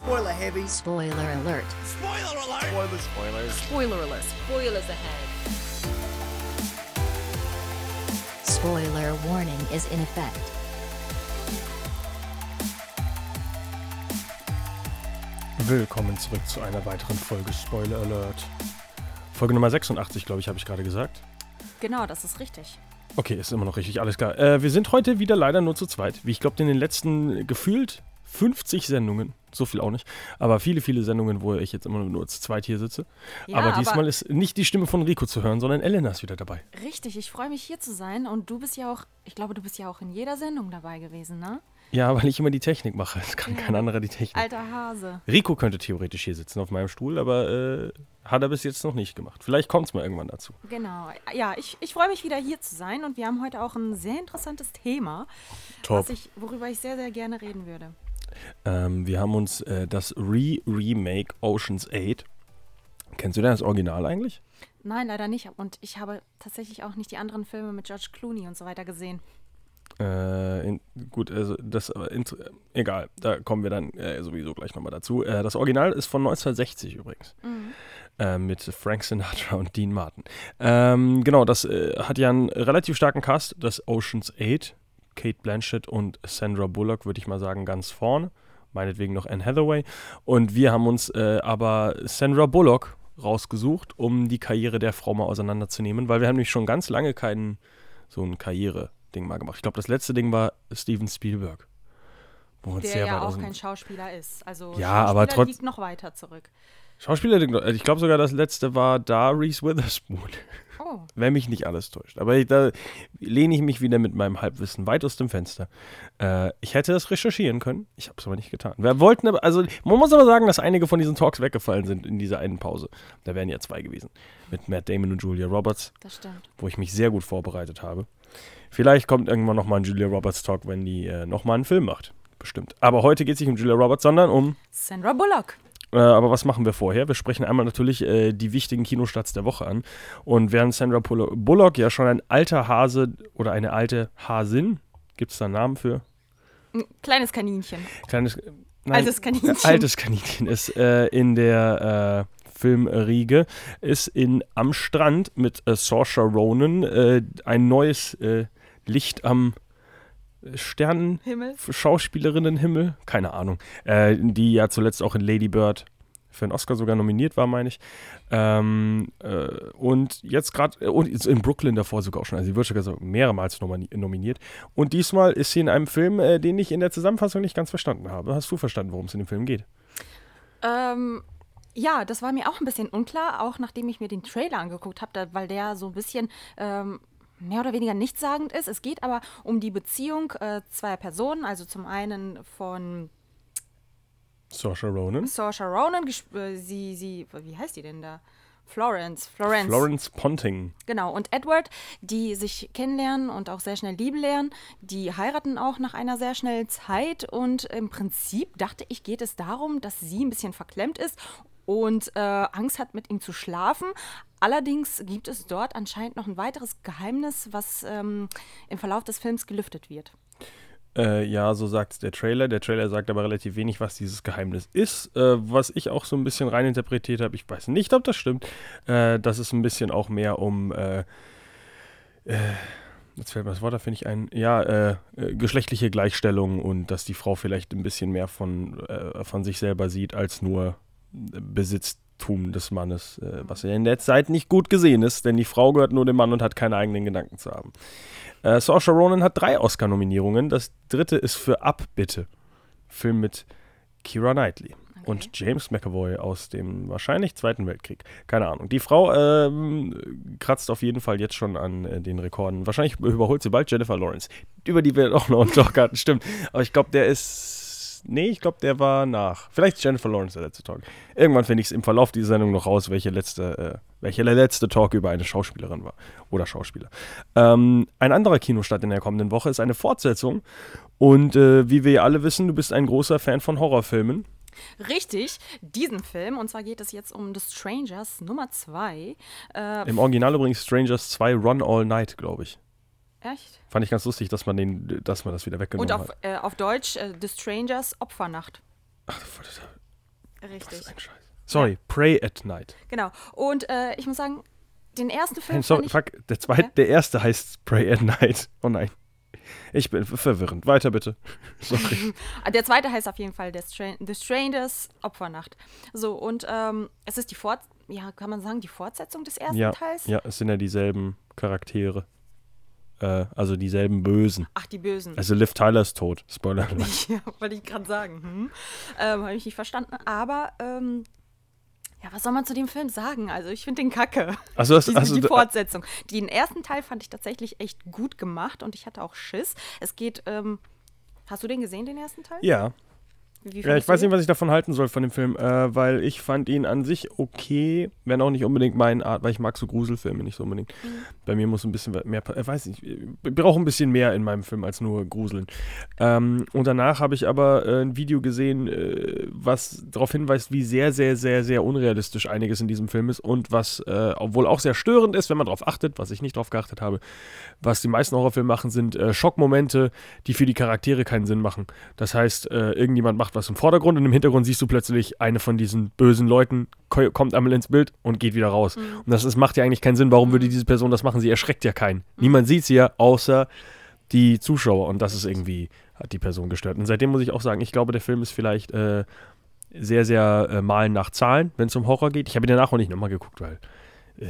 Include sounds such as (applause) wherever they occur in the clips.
Spoiler heavy. Spoiler alert. Spoiler alert! Spoilers, spoilers. Spoiler alert. Spoilers ahead. Spoiler warning is in effect. Willkommen zurück zu einer weiteren Folge Spoiler Alert. Folge Nummer 86, glaube ich, habe ich gerade gesagt. Genau, das ist richtig. Okay, ist immer noch richtig, alles klar. Äh, wir sind heute wieder leider nur zu zweit. Wie ich glaube, in den letzten gefühlt 50 Sendungen, so viel auch nicht, aber viele, viele Sendungen, wo ich jetzt immer nur zu zweit hier sitze. Ja, aber aber- diesmal ist nicht die Stimme von Rico zu hören, sondern Elena ist wieder dabei. Richtig, ich freue mich hier zu sein und du bist ja auch, ich glaube, du bist ja auch in jeder Sendung dabei gewesen, ne? Ja, weil ich immer die Technik mache. Es kann Ja. kein anderer die Technik. Alter Hase. Rico könnte theoretisch hier sitzen auf meinem Stuhl, aber äh, hat er bis jetzt noch nicht gemacht. Vielleicht kommt es mal irgendwann dazu. Genau. Ja, ich, ich freue mich wieder hier zu sein und wir haben heute auch ein sehr interessantes Thema, was ich, worüber ich sehr, sehr gerne reden würde. Ähm, wir haben uns äh, das Re-Remake Oceans 8. Kennst du denn das Original eigentlich? Nein, leider nicht. Und ich habe tatsächlich auch nicht die anderen Filme mit George Clooney und so weiter gesehen. Äh, in, gut, also das, aber int- egal, da kommen wir dann äh, sowieso gleich nochmal dazu. Äh, das Original ist von 1960 übrigens. Äh, mit Frank Sinatra und Dean Martin. Ähm, genau, das äh, hat ja einen relativ starken Cast, das Oceans 8. Kate Blanchett und Sandra Bullock, würde ich mal sagen, ganz vorne. Meinetwegen noch Anne Hathaway. Und wir haben uns äh, aber Sandra Bullock rausgesucht, um die Karriere der Frau mal auseinanderzunehmen, weil wir haben nämlich schon ganz lange keinen so ein Karriere-Ding mal gemacht. Ich glaube, das letzte Ding war Steven Spielberg. Wo uns Der sehr ja auch kein Schauspieler ist. Also Ja, aber Schauspieler trotz- liegt noch weiter zurück. Schauspieler, ich glaube sogar das letzte war da Reese Witherspoon. Oh, (laughs) Wenn mich nicht alles täuscht. Aber ich, da lehne ich mich wieder mit meinem Halbwissen weit aus dem Fenster. Äh, ich hätte das recherchieren können. Ich habe es aber nicht getan. Wir wollten aber, also man muss aber sagen, dass einige von diesen Talks weggefallen sind in dieser einen Pause. Da wären ja zwei gewesen. Mit Matt Damon und Julia Roberts, das stimmt. wo ich mich sehr gut vorbereitet habe. Vielleicht kommt irgendwann nochmal ein Julia Roberts Talk, wenn die äh, nochmal einen Film macht. Bestimmt. Aber heute geht es nicht um Julia Roberts, sondern um Sandra Bullock. Äh, aber was machen wir vorher? Wir sprechen einmal natürlich äh, die wichtigen Kinostarts der Woche an. Und während Sandra Bullo- Bullock ja schon ein alter Hase oder eine alte Hasin, gibt es da einen Namen für? Ein kleines Kaninchen. Kleines, nein, Altes Kaninchen. Äh, altes Kaninchen ist äh, in der äh, Filmriege, ist in Am Strand mit äh, Saoirse Ronan ein neues Licht am Sternen Himmel. Schauspielerinnenhimmel, keine Ahnung, äh, die ja zuletzt auch in Lady Bird für einen Oscar sogar nominiert war, meine ich. Ähm, äh, und jetzt gerade, äh, und in Brooklyn davor sogar auch schon, also sie wird sogar so mehrmals nomini nominiert. Und diesmal ist sie in einem Film, äh, den ich in der Zusammenfassung nicht ganz verstanden habe. Hast du verstanden, worum es in dem Film geht? Ähm, ja, das war mir auch ein bisschen unklar, auch nachdem ich mir den Trailer angeguckt habe, weil der so ein bisschen ähm, mehr oder weniger nichtssagend ist. Es geht aber um die Beziehung äh, zweier Personen, also zum einen von Saoirse Ronan. Saoirse Ronan, äh, sie, sie, wie heißt die denn da? Florence, Florence. Florence Ponting. Genau, und Edward, die sich kennenlernen und auch sehr schnell lieben lernen, die heiraten auch nach einer sehr schnellen Zeit und im Prinzip dachte ich, geht es darum, dass sie ein bisschen verklemmt ist und äh, Angst hat, mit ihm zu schlafen. Allerdings gibt es dort anscheinend noch ein weiteres Geheimnis, was ähm, im Verlauf des Films gelüftet wird. Äh, ja, so sagt der Trailer. Der Trailer sagt aber relativ wenig, was dieses Geheimnis ist. Äh, was ich auch so ein bisschen reininterpretiert habe, ich weiß nicht, ob das stimmt, äh, dass es ein bisschen auch mehr um, äh, äh, jetzt fällt mir das Wort, da finde ich ein, ja, äh, geschlechtliche Gleichstellung und dass die Frau vielleicht ein bisschen mehr von, von sich selber sieht, als nur Besitztum des Mannes, äh, was ja in der Zeit nicht gut gesehen ist, denn die Frau gehört nur dem Mann und hat keine eigenen Gedanken zu haben. Äh, Saoirse Ronan hat drei Oscar-Nominierungen. Das dritte ist für Abbitte. Film mit Kira Knightley und James McAvoy aus dem wahrscheinlich Zweiten Weltkrieg. Keine Ahnung. Die Frau ähm, kratzt auf jeden Fall jetzt schon an äh, den Rekorden. Wahrscheinlich überholt sie bald Jennifer Lawrence, über die wir (laughs) auch noch einen Talk hatten. Stimmt. Aber ich glaube, der ist. Nee, ich glaube, der war nach. Vielleicht ist Jennifer Lawrence der letzte Talk. Irgendwann finde ich es im Verlauf dieser Sendung noch raus, welche letzte, äh, welcher der letzte Talk über eine Schauspielerin war. Oder Schauspieler. Ähm, ein anderer Kinostart in der kommenden Woche ist eine Fortsetzung. Und äh, wie wir alle wissen, du bist ein großer Fan von Horrorfilmen. Richtig, diesen Film, und zwar geht es jetzt um The Strangers Nummer 2. Äh, Im Original übrigens Strangers 2 Run All Night, glaube ich. Echt? Fand ich ganz lustig, dass man, den, dass man das wieder Und weggenommen auf, hat. äh, auf Deutsch äh, The Strangers Opfernacht. Ach, Richtig. Was ein Scheiß. Sorry, Pray at Night. Genau. Und äh, ich muss sagen, den ersten Film Nein, sorry, fuck, der, zweite, Ja? der erste heißt Pray at Night. (laughs) Oh nein. Ich bin verwirrend. Weiter bitte. (laughs) Sorry. Ah, Der zweite heißt auf jeden Fall The, Stra The Strangers Opfernacht. So, und ähm, es ist die Fort ja, kann man sagen, die Fortsetzung des ersten ja, Teils? ja, es sind ja dieselben Charaktere. Äh, also dieselben Bösen. Ach, die Bösen. Also Liv Tyler ist tot. Spoiler. (laughs) ja, wollte ich gerade sagen. Hm? Ähm, Habe ich nicht verstanden. Aber, ähm, ja, was soll man zu dem Film sagen? Also, ich finde den kacke. Also, das, Die, also die Fortsetzung. Den ersten Teil fand ich tatsächlich echt gut gemacht und ich hatte auch Schiss. Es geht, ähm, hast du den gesehen, den ersten Teil? ja. Ja, ich weiß nicht, was ich davon halten soll von dem Film, äh, weil ich fand ihn an sich okay, wenn auch nicht unbedingt meine Art, weil ich mag so Gruselfilme nicht so unbedingt. Mhm. Bei mir muss ein bisschen mehr, äh, weiß nicht, ich brauche ein bisschen mehr in meinem Film als nur Gruseln. Ähm, und danach habe ich aber äh, ein Video gesehen, äh, was darauf hinweist, wie sehr, sehr, sehr, sehr unrealistisch einiges in diesem Film ist und was äh, obwohl auch sehr störend ist, wenn man darauf achtet, was ich nicht darauf geachtet habe. Was die meisten Horrorfilme machen, sind äh, Schockmomente, die für die Charaktere keinen Sinn machen. Das heißt, irgendjemand macht was im Vordergrund und im Hintergrund siehst du plötzlich eine von diesen bösen Leuten, ko- kommt einmal ins Bild und geht wieder raus. Und das ist, macht ja eigentlich keinen Sinn. Warum würde diese Person das machen? Sie erschreckt ja keinen. Niemand sieht sie ja, außer die Zuschauer. Und das ist irgendwie, hat die Person gestört. Und seitdem muss ich auch sagen, ich glaube, der Film ist vielleicht äh, sehr, sehr äh, malen nach Zahlen, wenn es um Horror geht. Ich habe ihn danach auch nicht nochmal geguckt, weil äh,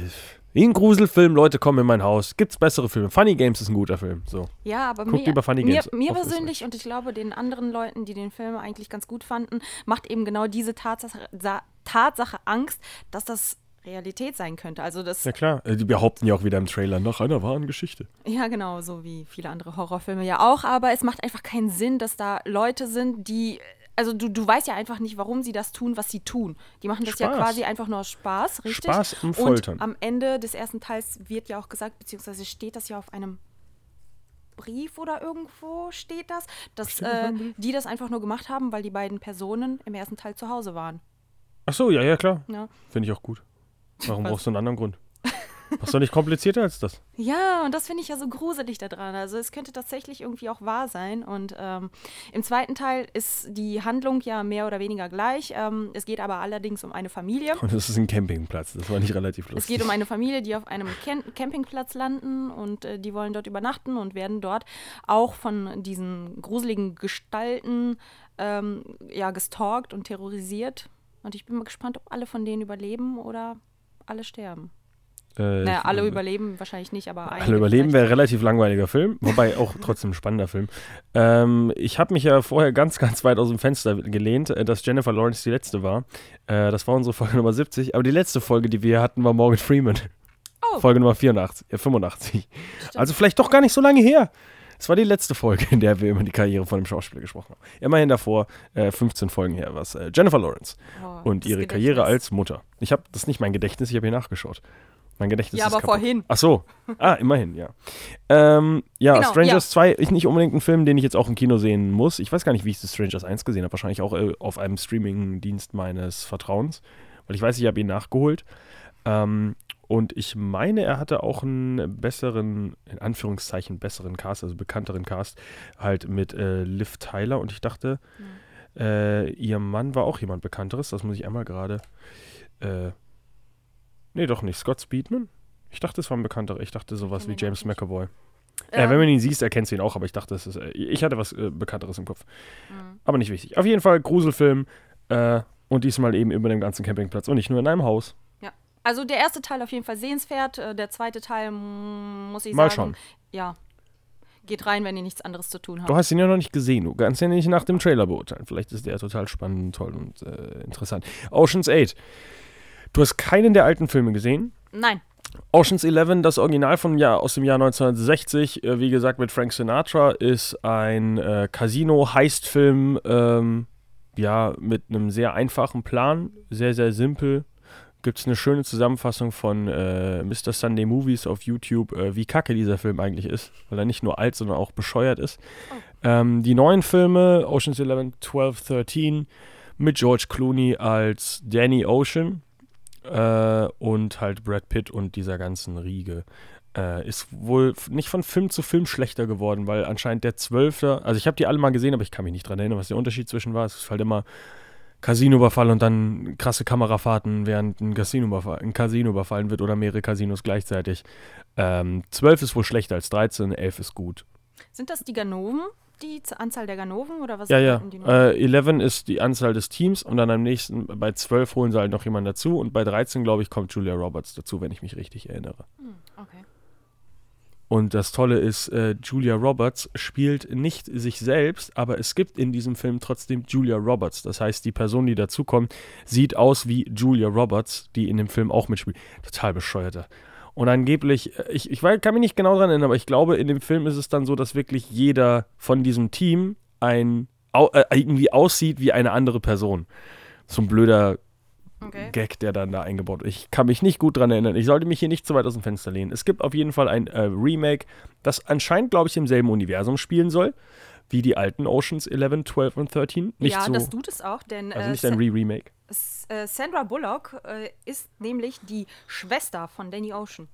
wie ein Gruselfilm, Leute kommen in mein Haus. Gibt's bessere Filme? Funny Games ist ein guter Film. So. Ja, aber Guck mir, lieber Funny mir, Games mir persönlich und ich glaube den anderen Leuten, die den Film eigentlich ganz gut fanden, macht eben genau diese Tatsache, Sa- Tatsache Angst, dass das Realität sein könnte. Also das, Ja klar, äh, die behaupten ja auch wieder im Trailer nach einer wahren Geschichte. ja genau, so wie viele andere Horrorfilme ja auch, aber es macht einfach keinen Sinn, dass da Leute sind, die also du, du weißt ja einfach nicht, warum sie das tun, was sie tun. Die machen das ja Spaß. quasi einfach nur aus Spaß, richtig? Spaß am Foltern. Und am Ende des ersten Teils wird ja auch gesagt, beziehungsweise steht das ja auf einem Brief oder irgendwo steht das, dass äh, die das einfach nur gemacht haben, weil die beiden Personen im ersten Teil zu Hause waren. Ach so, ja, ja, klar. Ja, Finde ich auch gut. Warum brauchst du einen anderen Grund? (laughs) Mach's doch nicht komplizierter als das. ja und das finde ich ja so gruselig daran. Also es könnte tatsächlich irgendwie auch wahr sein. Und ähm, im zweiten Teil ist die Handlung ja mehr oder weniger gleich. Ähm, es geht aber allerdings um eine Familie. Und das ist ein Campingplatz. Das war nicht relativ lustig. Es geht um eine Familie, die auf einem Cam Campingplatz landen und äh, die wollen dort übernachten und werden dort auch von diesen gruseligen Gestalten ähm, ja, gestalkt und terrorisiert. Und ich bin mal gespannt, ob alle von denen überleben oder alle sterben. Äh, naja, alle äh, überleben wahrscheinlich nicht, aber Alle überleben wäre ein relativ langweiliger Film, wobei (laughs) auch trotzdem ein spannender Film. Ähm, ich habe mich ja vorher ganz, ganz weit aus dem Fenster gelehnt, äh, dass Jennifer Lawrence die letzte war. Äh, das war unsere Folge Nummer 70, aber die letzte Folge, die wir hatten, war Morgan Freeman. Oh. Folge Nummer 84, äh, 85. Also vielleicht doch gar nicht so lange her. Es war die letzte Folge, in der wir über die Karriere von dem Schauspieler gesprochen haben. Immerhin davor äh, 15 Folgen her, was äh, Jennifer Lawrence Oh, und ihre Gedächtnis. Karriere als Mutter. Ich habe das ist nicht mein Gedächtnis, ich habe hier nachgeschaut. Mein Gedächtnis Ja, ist aber kaputt. vorhin. Ach so. Ah, immerhin, ja. Ähm, ja, Genau, Strangers 2 ist nicht unbedingt ein Film, den ich jetzt auch im Kino sehen muss. Ich weiß gar nicht, wie ich das Strangers 1 gesehen habe. Wahrscheinlich auch äh, auf einem Streaming-Dienst meines Vertrauens. Weil ich weiß, ich habe ihn nachgeholt. Ähm, und ich meine, er hatte auch einen besseren, in Anführungszeichen, besseren Cast, also bekannteren Cast, halt mit äh, Liv Tyler. Und ich dachte, äh, ihr Mann war auch jemand Bekannteres. Das muss ich einmal gerade. Äh, nee, doch nicht. Scott Speedman? Ich dachte, es war ein bekannterer. Ich dachte sowas wie kenn ihn James. McAvoy. Ähm, Äh, wenn man ihn siehst, erkennst du ihn auch, aber ich dachte, es ist. Äh, ich hatte was äh, Bekannteres im Kopf. Mhm. Aber nicht wichtig. Auf jeden Fall Gruselfilm. Äh, und diesmal eben über dem ganzen Campingplatz und nicht nur in einem Haus. Also der erste Teil auf jeden Fall sehenswert. äh, Der zweite Teil muss ich Mal sagen. schauen. Ja. Geht rein, wenn ihr nichts anderes zu tun habt. Du hast ihn ja noch nicht gesehen. Du kannst ihn nicht nach dem Trailer beurteilen. Vielleicht ist der total spannend, toll und interessant. Oceans 8. Du hast keinen der alten Filme gesehen. Nein. Oceans 11, das Original vom Jahr, aus dem Jahr 1960, äh, wie gesagt mit Frank Sinatra, ist ein äh, Casino-Heist-Film, ähm, ja, mit einem sehr einfachen Plan, sehr, sehr simpel. Gibt es eine schöne Zusammenfassung von äh, Mr. Sunday Movies auf YouTube, äh, wie kacke dieser Film eigentlich ist, weil er nicht nur alt, sondern auch bescheuert ist. Ähm, die neuen Filme, Oceans 11, 12, 13, mit George Clooney als Danny Ocean, äh, und halt Brad Pitt und dieser ganzen Riege. Äh, ist wohl nicht von Film zu Film schlechter geworden, weil anscheinend der Zwölfte, also ich habe die alle mal gesehen, aber ich kann mich nicht dran erinnern, was der Unterschied zwischen war. Es ist halt immer Casinoüberfall und dann krasse Kamerafahrten, während ein Casinoüberfall, ein Casino überfallen wird oder mehrere Casinos gleichzeitig. Ähm, 12 ist wohl schlechter als 13, 11 ist gut. Sind das die Ganoven? Die Anzahl der Ganoven oder was? Ja, ja. Äh, 11 ist die Anzahl des Teams und dann am nächsten, bei 12 holen sie halt noch jemanden dazu und bei 13, glaube ich, kommt Julia Roberts dazu, wenn ich mich richtig erinnere. Hm, okay. Und das Tolle ist, äh, Julia Roberts spielt nicht sich selbst, aber es gibt in diesem Film trotzdem Julia Roberts. Das heißt, die Person, die dazukommt, sieht aus wie Julia Roberts, die in dem Film auch mitspielt. Total bescheuerter. Und angeblich, äh, ich, ich kann mich nicht genau daran erinnern, aber ich glaube, in dem Film ist es dann so, dass wirklich jeder von diesem Team ein, äh, irgendwie aussieht wie eine andere Person. So ein blöder okay. Gag, der dann da eingebaut wird. Ich kann mich nicht gut dran erinnern. Ich sollte mich hier nicht zu weit aus dem Fenster lehnen. Es gibt auf jeden Fall ein äh, Remake, das anscheinend, glaube ich, im selben Universum spielen soll, wie die alten Oceans 11, 12 und 13. Nicht ja, so, das tut es auch, denn also äh, nicht ein Re-Remake. Äh, Sandra Bullock äh, ist nämlich die Schwester von Danny Ocean.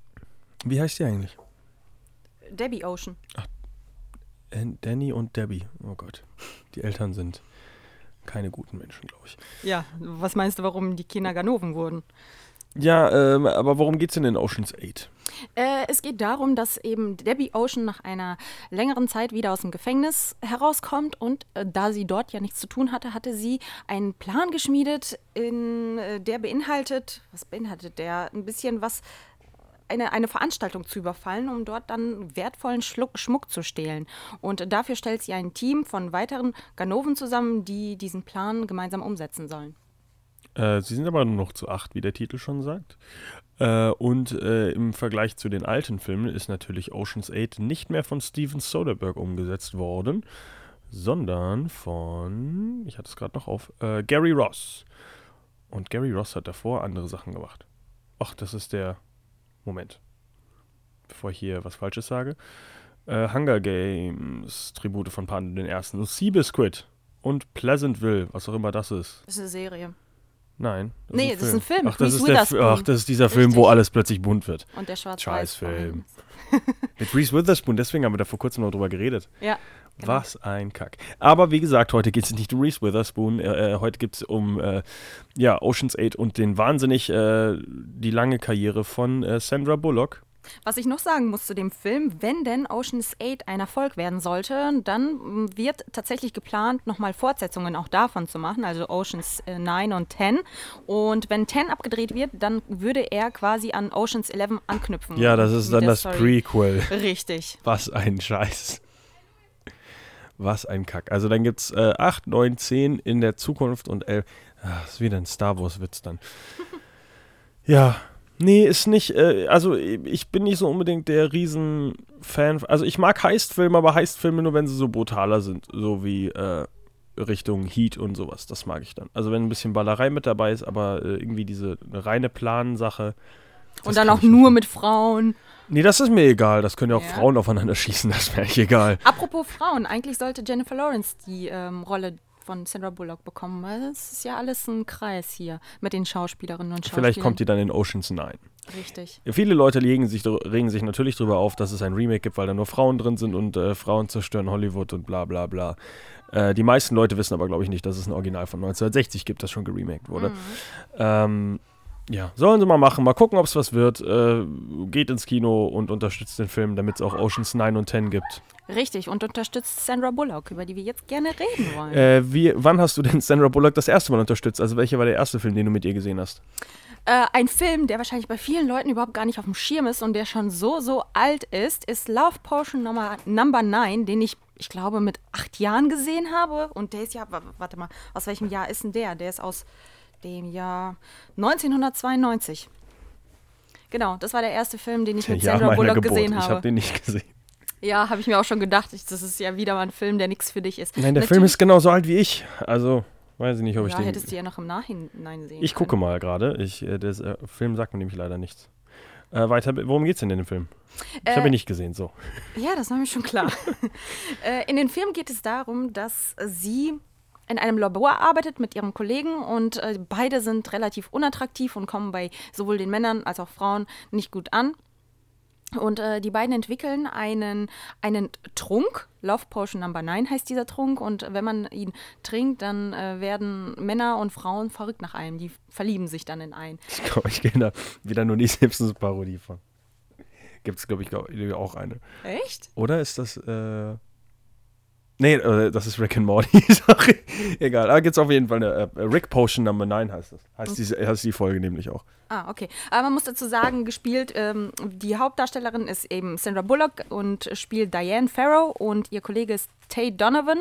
Wie heißt die eigentlich? Debbie Ocean. Äh, Danny und Debbie. Oh Gott. Die Eltern sind keine guten Menschen, glaube ich. Ja, was meinst du, warum die Kinder Ganoven wurden? Ja, ähm, aber worum geht's denn in Oceans 8? Äh, es geht darum, dass eben Debbie Ocean nach einer längeren Zeit wieder aus dem Gefängnis herauskommt und äh, da sie dort ja nichts zu tun hatte, hatte sie einen Plan geschmiedet, in, äh, der beinhaltet, was beinhaltet der? Ein bisschen was, eine, eine Veranstaltung zu überfallen, um dort dann wertvollen Schluck, Schmuck zu stehlen. Und dafür stellt sie ein Team von weiteren Ganoven zusammen, die diesen Plan gemeinsam umsetzen sollen. Äh, sie sind aber nur noch zu acht, wie der Titel schon sagt. Äh, und äh, im Vergleich zu den alten Filmen ist natürlich Ocean's 8 nicht mehr von Steven Soderbergh umgesetzt worden, sondern von, ich hatte es gerade noch auf, äh, Gary Ross. Und Gary Ross hat davor andere Sachen gemacht. Ach, das ist der. Moment. Bevor ich hier was Falsches sage. Äh, Hunger Games, Tribute von Pan den ersten. Seabiscuit und Pleasantville, was auch immer das ist. Das ist eine Serie. Nein. Nee, das ist ein Film Ach, das ist, der, ach, das ist dieser Film, wo Richtig. alles plötzlich bunt wird. Und der schwarz Scheißfilm. (laughs) Mit Reese Witherspoon, deswegen haben wir da vor kurzem noch drüber geredet. Ja. Genau. Was ein Kack. Aber wie gesagt, heute geht es nicht um Reese Witherspoon. Äh, äh, heute geht es um äh, ja, Ocean's 8 und den wahnsinnig, äh, die lange Karriere von äh, Sandra Bullock. Was ich noch sagen muss zu dem Film, wenn denn Ocean's 8 ein Erfolg werden sollte, dann mm, wird tatsächlich geplant, nochmal Fortsetzungen auch davon zu machen, also Ocean's äh, 9 und 10. Und wenn 10 abgedreht wird, dann würde er quasi an Ocean's 11 anknüpfen. Ja, das ist dann das Story. Prequel. Richtig. Was ein Scheiß. Was ein Kack. Also dann gibt es äh, 8, 9, 10 in der Zukunft und 11. Ach, ist wieder ein Star Wars-Witz dann. (laughs) ja. Nee, ist nicht, äh, also ich bin nicht so unbedingt der Riesen-Fan. Also ich mag Heist-Filme, aber Heist-Filme nur, wenn sie so brutaler sind. So wie äh, Richtung Heat und sowas. Das mag ich dann. Also wenn ein bisschen Ballerei mit dabei ist, aber äh, irgendwie diese reine Plansache. Und dann auch ich nur mit Frauen. Nee, das ist mir egal. Das können ja auch Ja. Frauen aufeinander (laughs) schießen. Das wäre eigentlich egal. Apropos Frauen, eigentlich sollte Jennifer Lawrence die ähm, Rolle von Sandra Bullock bekommen, weil es ist ja alles ein Kreis hier mit den Schauspielerinnen und Schauspielern. Vielleicht kommt die dann in Ocean's 9. Richtig. Viele Leute regen sich, regen sich natürlich darüber auf, dass es ein Remake gibt, weil da nur Frauen drin sind und äh, Frauen zerstören Hollywood und bla bla bla. Äh, die meisten Leute wissen aber, glaube ich, nicht, dass es ein Original von 1960 gibt, das schon geremaked wurde. Ähm, ja, sollen sie mal machen, mal gucken, ob es was wird. Äh, geht ins Kino und unterstützt den Film, damit es auch Oceans 9 und 10 gibt. Richtig, und unterstützt Sandra Bullock, über die wir jetzt gerne reden wollen. Äh, wie, wann hast du denn Sandra Bullock das erste Mal unterstützt? Also welcher war der erste Film, den du mit ihr gesehen hast? Äh, ein Film, der wahrscheinlich bei vielen Leuten überhaupt gar nicht auf dem Schirm ist und der schon so, so alt ist, ist Love Potion Nummer, Number 9, den ich, ich glaube, mit acht Jahren gesehen habe. Und der ist ja, wa- warte mal, aus welchem Jahr ist denn der? Der ist aus dem Jahr 1992. Genau, das war der erste Film, den ich mit Ja, Sandra Bullock Geburt. gesehen Ich habe. habe den nicht gesehen. Ja, habe ich mir auch schon gedacht. Ich, das ist ja wieder mal ein Film, der nichts für dich ist. Nein, der Film ist genauso alt wie ich. Also, weiß ich nicht, ob ich Ja, den... hättest du ja noch im Nachhinein sehen Ich können. gucke mal gerade. Ich, äh, der äh, Film sagt mir nämlich leider nichts. Äh, weiter, worum geht's denn in dem Film? Ich habe Äh, ihn nicht gesehen, so. Ja, das war mir schon klar. (laughs) äh, in den Film geht es darum, dass sie in einem Labor arbeitet mit ihrem Kollegen und äh, beide sind relativ unattraktiv und kommen bei sowohl den Männern als auch Frauen nicht gut an. Und äh, die beiden entwickeln einen, einen Trunk. Love Potion Number 9 heißt dieser Trunk. Und wenn man ihn trinkt, dann äh, werden Männer und Frauen verrückt nach einem. Die verlieben sich dann in einen. Ich glaube, ich kenne da wieder nur die (laughs) Simpsons-Parodie von. Gibt es, glaube ich, glaub, auch eine. Echt? Oder ist das. Äh Nee, äh, das ist Rick and Morty. (laughs) Sorry. Egal. Da gibt es auf jeden Fall eine. Äh, Rick Potion Number 9 heißt das. Heißt, okay. diese, heißt die Folge nämlich auch. Ah, okay. Aber man muss dazu sagen, gespielt, ähm, die Hauptdarstellerin ist eben Sandra Bullock und spielt Diane Farrow und ihr Kollege ist Tay Donovan.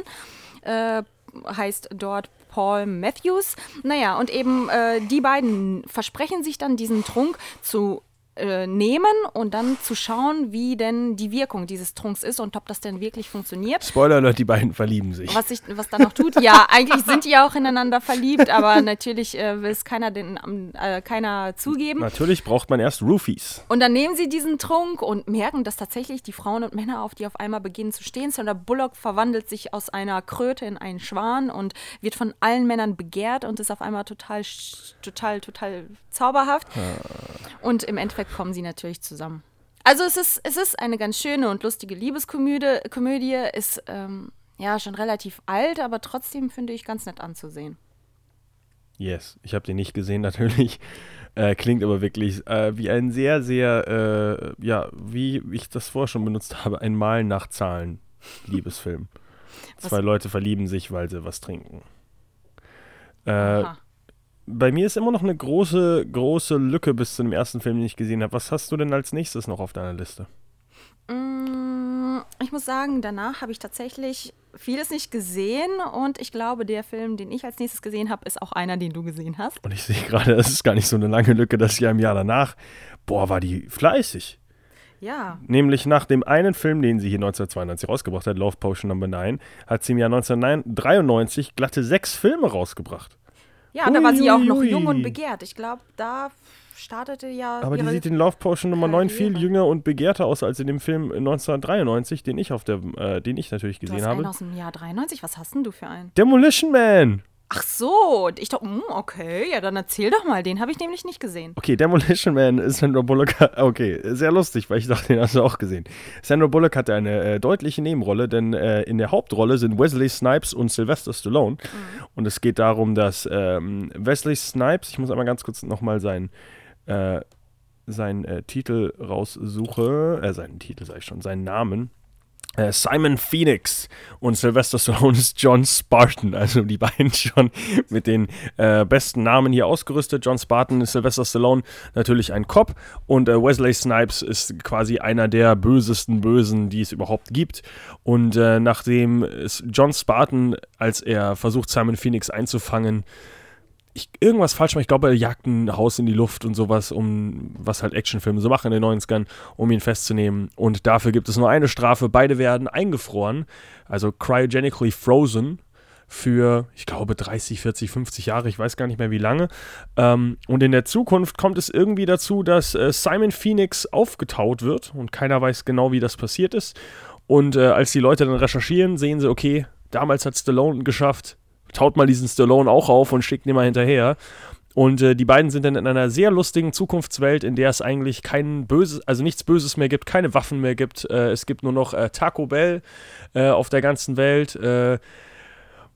Äh, heißt dort Paul Matthews. Naja, und eben äh, die beiden versprechen sich dann diesen Trunk zu äh, nehmen und dann zu schauen, wie denn die Wirkung dieses Trunks ist und ob das denn wirklich funktioniert. Spoiler Alert, die beiden verlieben sich. Was, ich, was dann noch tut, ja, eigentlich sind die ja auch ineinander verliebt, aber natürlich äh, will es keiner, den, äh, keiner zugeben. Natürlich braucht man erst Roofies. Und dann nehmen sie diesen Trunk und merken, dass tatsächlich die Frauen und Männer auf die auf einmal beginnen zu stehen. Sandra Bullock verwandelt sich aus einer Kröte in einen Schwan und wird von allen Männern begehrt und ist auf einmal total, total, total zauberhaft. Ah. Und im Endeffekt kommen sie natürlich zusammen. Also es ist, es ist eine ganz schöne und lustige Liebeskomödie, Komödie, ist ähm, ja schon relativ alt, aber trotzdem finde ich ganz nett anzusehen. Yes, ich habe den nicht gesehen (laughs) natürlich. Äh, klingt aber wirklich äh, wie ein sehr, sehr, äh, ja, wie ich das vorher schon benutzt (laughs) habe, ein Mal nach Zahlen Liebesfilm. Zwei Leute verlieben sich, weil sie was trinken. Äh, Aha bei mir ist immer noch eine große, große Lücke bis zu dem ersten Film, den ich gesehen habe. Was hast du denn als nächstes noch auf deiner Liste? Mm, ich muss sagen, danach habe ich tatsächlich vieles nicht gesehen und ich glaube, der Film, den ich als nächstes gesehen habe, ist auch einer, den du gesehen hast. Und ich sehe gerade, das ist gar nicht so eine lange Lücke, das Jahr im Jahr danach. Boah, war die fleißig. Ja. Nämlich nach dem einen Film, den sie hier 1992 rausgebracht hat, Love Potion Number 9, hat sie im Jahr 1993 glatte sechs Filme rausgebracht. Ja, ui, da war sie auch noch jung und begehrt. Ich glaube, da startete ja. Aber die sieht in Love Potion Nummer 9 viel jünger und begehrter aus als in dem Film 1993, den ich auf der, äh, den ich natürlich gesehen du hast habe. Einen aus dem Jahr 93, was hast denn du für einen? Demolition Man! Ach so, ich dachte, hm, okay, ja, dann erzähl doch mal, den habe ich nämlich nicht gesehen. Okay, Demolition Man ist Sandra Bullock, okay, sehr lustig, weil ich dachte, den hast du auch gesehen. Sandra Bullock hatte eine äh, deutliche Nebenrolle, denn äh, in der Hauptrolle sind Wesley Snipes und Sylvester Stallone. Mhm. Und es geht darum, dass ähm, Wesley Snipes, ich muss einmal ganz kurz nochmal sein, äh, seinen äh, Titel raussuche, äh, seinen Titel sage ich schon, seinen Namen. Äh, Simon Phoenix und Sylvester Stallone ist John Spartan, also die beiden (laughs) schon mit den äh, besten Namen hier ausgerüstet. John Spartan ist Sylvester Stallone natürlich ein Cop und äh, Wesley Snipes ist quasi einer der bösesten Bösen, die es überhaupt gibt. Und äh, nachdem John Spartan, als er versucht Simon Phoenix einzufangen, ich, irgendwas falsch mache. Ich glaube, er jagt ein Haus in die Luft und sowas, um was halt Actionfilme so machen in den 90ern, um ihn festzunehmen. Und dafür gibt es nur eine Strafe. Beide werden eingefroren, also cryogenically frozen für, ich glaube, 30, 40, 50 Jahre, ich weiß gar nicht mehr wie lange. Ähm, und in der Zukunft kommt es irgendwie dazu, dass äh, Simon Phoenix aufgetaut wird und keiner weiß genau, wie das passiert ist. Und äh, als die Leute dann recherchieren, sehen sie, okay, damals hat Stallone geschafft, taut mal diesen Stallone auch auf und schickt ihn mal hinterher. Und äh, die beiden sind dann in einer sehr lustigen Zukunftswelt, in der es eigentlich kein böses, also nichts Böses mehr gibt, keine Waffen mehr gibt. Äh, es gibt nur noch äh, Taco Bell äh, auf der ganzen Welt. Äh,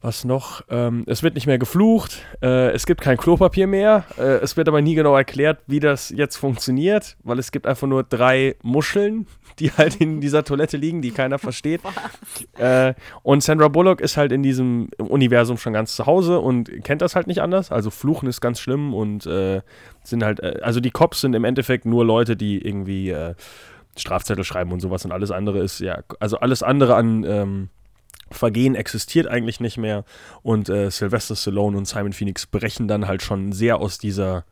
was noch? Ähm, es wird nicht mehr geflucht, äh, es gibt kein Klopapier mehr. Es wird aber nie genau erklärt, wie das jetzt funktioniert, weil es gibt einfach nur drei Muscheln, die halt in dieser Toilette liegen, die keiner versteht. Äh, und Sandra Bullock ist halt in diesem Universum schon ganz zu Hause und kennt das halt nicht anders. Also Fluchen ist ganz schlimm und äh, sind halt, äh, also die Cops sind im Endeffekt nur Leute, die irgendwie äh, Strafzettel schreiben und sowas und alles andere ist ja, also alles andere an ähm, Vergehen existiert eigentlich nicht mehr und äh, Sylvester Stallone und Simon Phoenix brechen dann halt schon sehr aus dieser,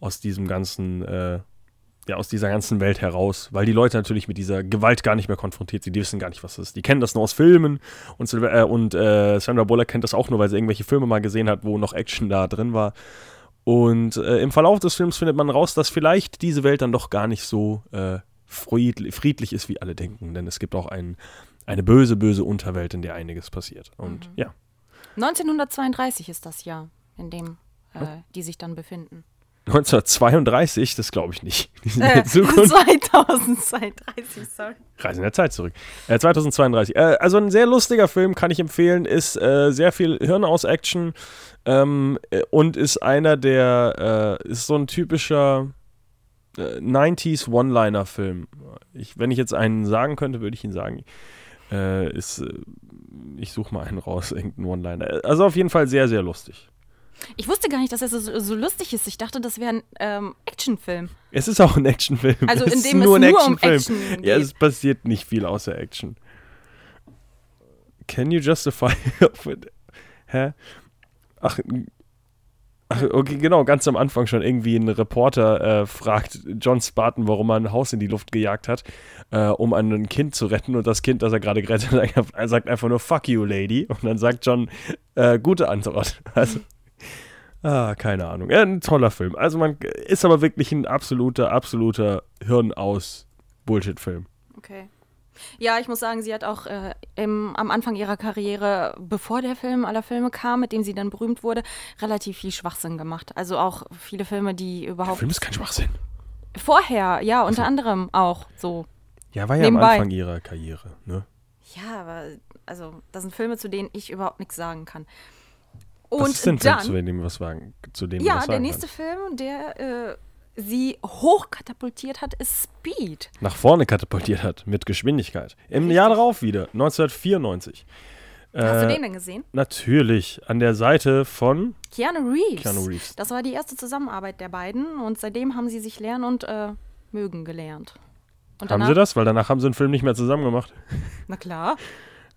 aus diesem ganzen, äh, ja, aus dieser ganzen Welt heraus, weil die Leute natürlich mit dieser Gewalt gar nicht mehr konfrontiert sind, die wissen gar nicht, was das ist. Die kennen das nur aus Filmen und, Sil äh, und äh, Sandra Bullock kennt das auch nur, weil sie irgendwelche Filme mal gesehen hat, wo noch Action da drin war. Und äh, im Verlauf des Films findet man raus, dass vielleicht diese Welt dann doch gar nicht so äh, friedlich ist, wie alle denken, denn es gibt auch einen eine böse, böse Unterwelt, in der einiges passiert. Und mhm. ja. 1932 ist das Jahr, in dem äh, die sich dann befinden. 1932, das glaube ich nicht. (laughs) Äh, der Zukunft. 2032, sorry. Reise in der Zeit zurück. Äh, 2032. Äh, also ein sehr lustiger Film, kann ich empfehlen. Ist äh, sehr viel Hirn aus Action ähm, äh, und ist einer der, äh, ist so ein typischer äh, 90s One-Liner-Film. Wenn ich jetzt einen sagen könnte, würde ich ihn sagen. Ist, ich suche mal einen raus, irgendeinen One-Liner. Also auf jeden Fall sehr, sehr lustig. Ich wusste gar nicht, dass er so, so lustig ist. Ich dachte, das wäre ein ähm, Actionfilm. Es ist auch ein Actionfilm. Also (laughs) in es dem ist nur es ein nur um Actionfilm. Action Ja, geht. es passiert nicht viel außer Action. Can you justify? (laughs) Hä? Ach, ach, okay, genau, ganz am Anfang schon irgendwie ein Reporter äh, fragt John Spartan, warum er ein Haus in die Luft gejagt hat, äh, um ein Kind zu retten. Und das Kind, das er gerade gerettet hat, (laughs) sagt einfach nur Fuck you, Lady. Und dann sagt John, äh, gute Antwort. Also, ah, keine Ahnung. Ja, ein toller Film. Also man ist aber wirklich ein absoluter, absoluter Hirn aus Bullshit-Film. Okay. Ja, ich muss sagen, sie hat auch äh, im, am Anfang ihrer Karriere, bevor der Film aller Filme kam, mit dem sie dann berühmt wurde, relativ viel Schwachsinn gemacht. Also auch viele Filme, die Der überhaupt. Film ist kein Schwachsinn. Vorher, ja, unter anderem auch so. Ja, war ja Nebenbei. am Anfang ihrer Karriere, ne? Ja, aber also, das sind Filme, zu denen ich überhaupt nichts sagen kann. Und ist denn Film, dann, zu dem was sagen, zu dem ja, der nächste kannst? Film, der äh, sie hochkatapultiert hat, ist Speed. Nach vorne katapultiert hat, mit Geschwindigkeit. Im Jahr darauf wieder, 1994. Hast Äh, du den denn gesehen? Natürlich, an der Seite von Keanu Reeves. Keanu Reeves. Das war die erste Zusammenarbeit der beiden und seitdem haben sie sich lernen und äh, mögen gelernt. Und Haben sie das? Weil danach haben sie einen Film nicht mehr zusammen gemacht. Na klar.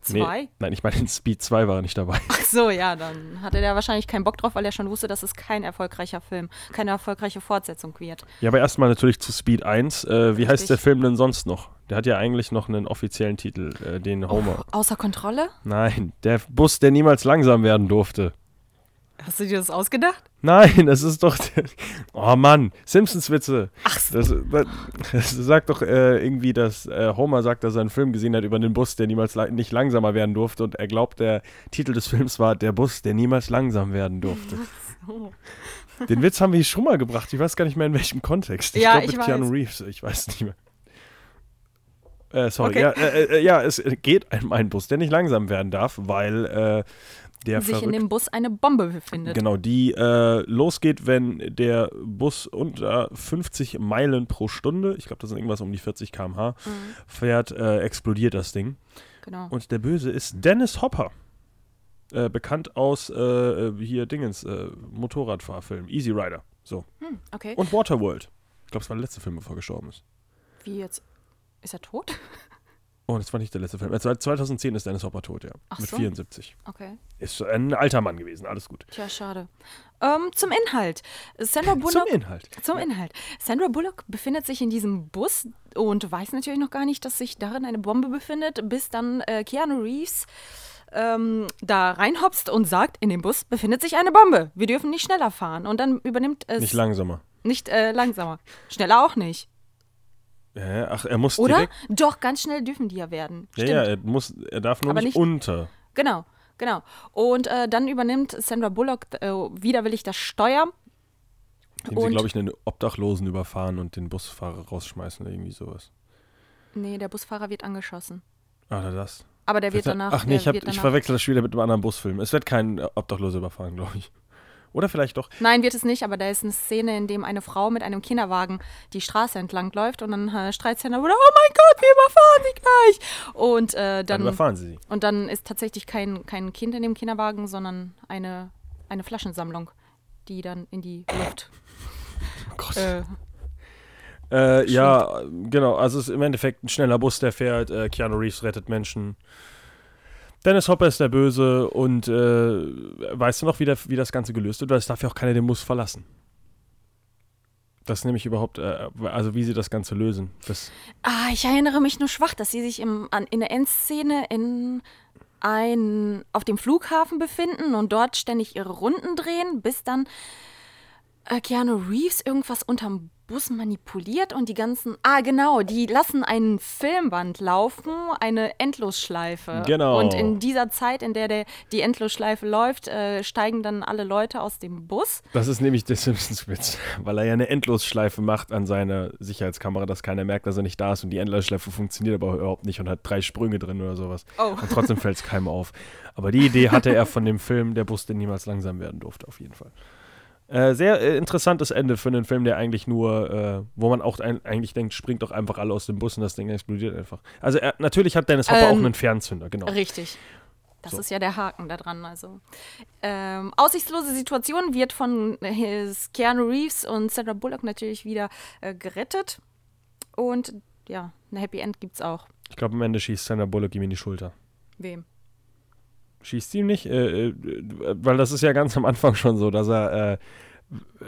Nee, Zwei? nein, ich meine, in (laughs) Speed 2 war er nicht dabei. Ach so, ja, dann hatte der wahrscheinlich keinen Bock drauf, weil er schon wusste, dass es kein erfolgreicher Film, keine erfolgreiche Fortsetzung wird. Ja, aber erstmal natürlich zu Speed 1. Äh, wie heißt Richtig. der Film denn sonst noch? Der hat ja eigentlich noch einen offiziellen Titel, äh, den Homer. Außer Kontrolle? Nein, der Bus, der niemals langsam werden durfte. Hast du dir das ausgedacht? Nein, das ist doch. Der oh Mann, Simpsons-Witze. Ach so. Das, das, das sagt doch äh, irgendwie, dass äh, Homer sagt, dass er einen Film gesehen hat über den Bus, der niemals la nicht langsamer werden durfte. Und er glaubt, der Titel des Films war Der Bus, der niemals langsam werden durfte. So. (laughs) Den Witz haben wir hier schon mal gebracht. Ich weiß gar nicht mehr in welchem Kontext. Ich Ja, glaube mit Keanu. Reeves. Ich weiß nicht mehr. Äh, sorry. Okay. Ja, äh, äh, ja, es geht um einen Bus, der nicht langsam werden darf, weil äh, der sich in verrückt dem Bus eine Bombe befindet. Genau, die äh, losgeht, wenn der Bus unter 50 Meilen pro Stunde, ich glaube, das sind irgendwas um die 40 km/h, Mhm. fährt, äh, explodiert das Ding. Genau. Und der Böse ist Dennis Hopper. Äh, bekannt aus äh, äh, hier Dingens, äh, Motorradfahrfilm, Easy Rider. So. Hm, okay. Und Waterworld. Ich glaube, es war der letzte Film, bevor er gestorben ist. Wie jetzt? Ist er tot? Oh, das war nicht der letzte Film. Äh, 2010 ist Dennis Hopper tot, ja. Ach Mit so. 74. Okay. Ist ein alter Mann gewesen, alles gut. Tja, schade. Ähm, zum Inhalt. Sandra (laughs) Zum Bullock. Inhalt. Zum Inhalt. Sandra Bullock befindet sich in diesem Bus und weiß natürlich noch gar nicht, dass sich darin eine Bombe befindet, bis dann äh, Keanu Reeves ähm, da reinhopst und sagt, in dem Bus befindet sich eine Bombe. Wir dürfen nicht schneller fahren. Und dann übernimmt es Nicht langsamer. nicht äh, langsamer. Schneller auch nicht. Ja, ach, er muss Oder? direkt Doch, ganz schnell dürfen die ja werden. Ja, Stimmt. ja, er, muss, er darf nur nicht, nicht- unter. Genau, genau. Und äh, dann übernimmt Sandra Bullock äh, widerwillig das Steuer. Indem sie, glaube ich, einen Obdachlosen überfahren und den Busfahrer rausschmeißen oder irgendwie sowas. Nee, der Busfahrer wird angeschossen. Ach, oder das? Aber der wird Ach danach. nee, der ich, hab, ich verwechsel das schon wieder mit einem anderen Busfilm. Es wird kein Obdachloser überfahren, glaube ich. Oder vielleicht doch. Nein, wird es nicht, aber da ist eine Szene, in dem eine Frau mit einem Kinderwagen die Straße entlang läuft und dann äh, schreit Sandra Bullock, oh mein Gott, wir überfahren sie gleich. Und äh, Dann dann, überfahren sie sie. und dann ist tatsächlich kein, kein Kind in dem Kinderwagen, sondern eine, eine Flaschensammlung, die dann in die Luft. (laughs) Oh Gott. Äh, Äh, ja, genau. Also es ist im Endeffekt ein schneller Bus, der fährt. Äh, Keanu Reeves rettet Menschen. Dennis Hopper ist der Böse und äh, weißt du noch, wie, der, wie das Ganze gelöst wird? Weil es darf ja auch keiner den Bus verlassen. Das nämlich überhaupt, äh, also wie sie das Ganze lösen. Das, ah, ich erinnere mich nur schwach, dass sie sich im, an, in der Endszene in ein, auf dem Flughafen befinden und dort ständig ihre Runden drehen, bis dann äh, Keanu Reeves irgendwas unterm Bus manipuliert und die ganzen. Ah, genau, die lassen einen Filmband laufen, eine Endlosschleife. Genau. Und in dieser Zeit, in der, der die Endlosschleife läuft, äh, steigen dann alle Leute aus dem Bus. Das ist nämlich der Simpsons-Witz, weil er ja eine Endlosschleife macht an seiner Sicherheitskamera, dass keiner merkt, dass er nicht da ist und die Endlosschleife funktioniert aber überhaupt nicht und hat drei Sprünge drin oder sowas. Oh. Und trotzdem fällt es keinem auf. Aber die Idee hatte er von dem Film Der Bus, der niemals langsam werden durfte, auf jeden Fall. Äh, sehr äh, interessantes Ende für einen Film, der eigentlich nur, äh, wo man auch ein, eigentlich denkt, springt doch einfach alle aus dem Bus und das Ding explodiert einfach. Also er, natürlich hat Dennis Hopper Ähm, auch einen Fernzünder, genau. Richtig. Das So. ist ja der Haken da dran. Also. Ähm, aussichtslose Situation wird von his Keanu Reeves und Sandra Bullock natürlich wieder äh, gerettet. Und ja, ein Happy End gibt's auch. Ich glaube, am Ende schießt Sandra Bullock ihm in die Schulter. Wem? Schießt ihm nicht? Äh, äh, weil das ist ja ganz am Anfang schon so, dass er. Äh,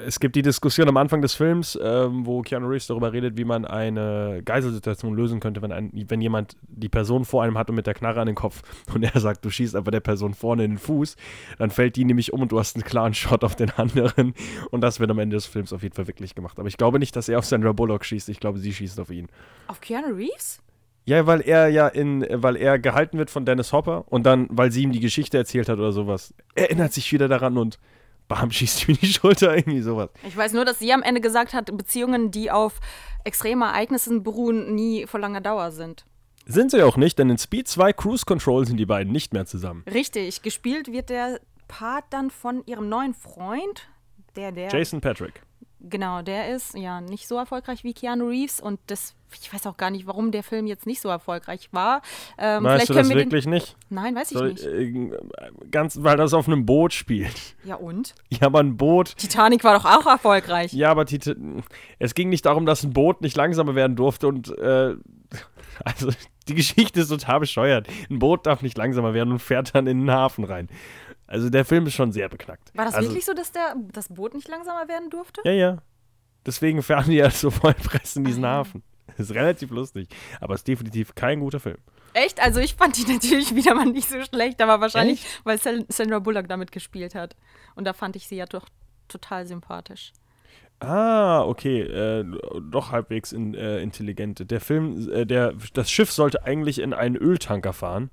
es gibt die Diskussion am Anfang des Films, ähm, wo Keanu Reeves darüber redet, wie man eine Geiselsituation lösen könnte, wenn, ein, wenn jemand die Person vor einem hat und mit der Knarre an den Kopf (laughs) und er sagt, du schießt einfach der Person vorne in den Fuß, dann fällt die nämlich um und du hast einen klaren Shot auf den anderen und das wird am Ende des Films auf jeden Fall wirklich gemacht. Aber ich glaube nicht, dass er auf Sandra Bullock schießt, ich glaube, sie schießt auf ihn. Auf Keanu Reeves? Ja, weil er ja in, weil er gehalten wird von Dennis Hopper und dann, weil sie ihm die Geschichte erzählt hat oder sowas, erinnert sich wieder daran und bam, (laughs) schießt ihm in die Schulter, irgendwie sowas. Ich weiß nur, dass sie am Ende gesagt hat, Beziehungen, die auf extremen Ereignissen beruhen, nie von langer Dauer sind. Sind sie auch nicht, denn in Speed 2 Cruise Control sind die beiden nicht mehr zusammen. Richtig, gespielt wird der Part dann von ihrem neuen Freund, der, der. Jason Patrick. Genau, der ist ja nicht so erfolgreich wie Keanu Reeves und das, ich weiß auch gar nicht, warum der Film jetzt nicht so erfolgreich war. Ähm, Weißt du das wir den. wirklich nicht? Nein, weiß ich Soll, nicht. äh, ganz, weil das auf einem Boot spielt. Ja und? Ja, aber ein Boot. Titanic war doch auch erfolgreich. Ja, aber Tita es ging nicht darum, dass ein Boot nicht langsamer werden durfte und äh, (laughs) also die Geschichte ist total bescheuert. Ein Boot darf nicht langsamer werden und fährt dann in den Hafen rein. Also der Film ist schon sehr beknackt. War das also, wirklich so, dass der, das Boot nicht langsamer werden durfte? Ja, ja. Deswegen fahren die ja so voll Press in diesen Ah. Hafen. Ist relativ lustig. Aber es ist definitiv kein guter Film. Echt? Also ich fand die natürlich (laughs) wieder mal nicht so schlecht, aber wahrscheinlich, weil Sal- Sandra Bullock damit gespielt hat. Und da fand ich sie ja doch total sympathisch. Ah, okay. Äh, doch halbwegs in, äh, intelligente. Der Film, äh, der, das Schiff sollte eigentlich in einen Öltanker fahren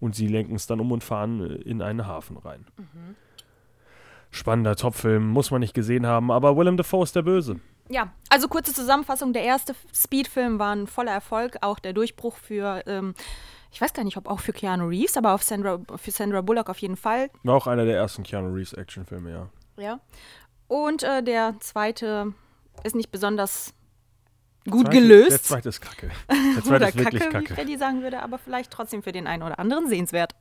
und sie lenken es dann um und fahren äh, in einen Hafen rein. Spannender Topfilm, muss man nicht gesehen haben, aber Willem Dafoe ist der Böse. Ja, also kurze Zusammenfassung. Der erste Speed-Film war ein voller Erfolg, auch der Durchbruch für, ähm, ich weiß gar nicht, ob auch für Keanu Reeves, aber auf Sandra, für Sandra Bullock auf jeden Fall. War auch einer der ersten Keanu Reeves Actionfilme, ja. Ja. Und äh, der zweite ist nicht besonders gut Zweite- Der gelöst. zweite ist kacke. (laughs) Der zweite Oder ist wirklich Kacke, wie kacke. Freddy sagen würde, aber vielleicht trotzdem für den einen oder anderen sehenswert.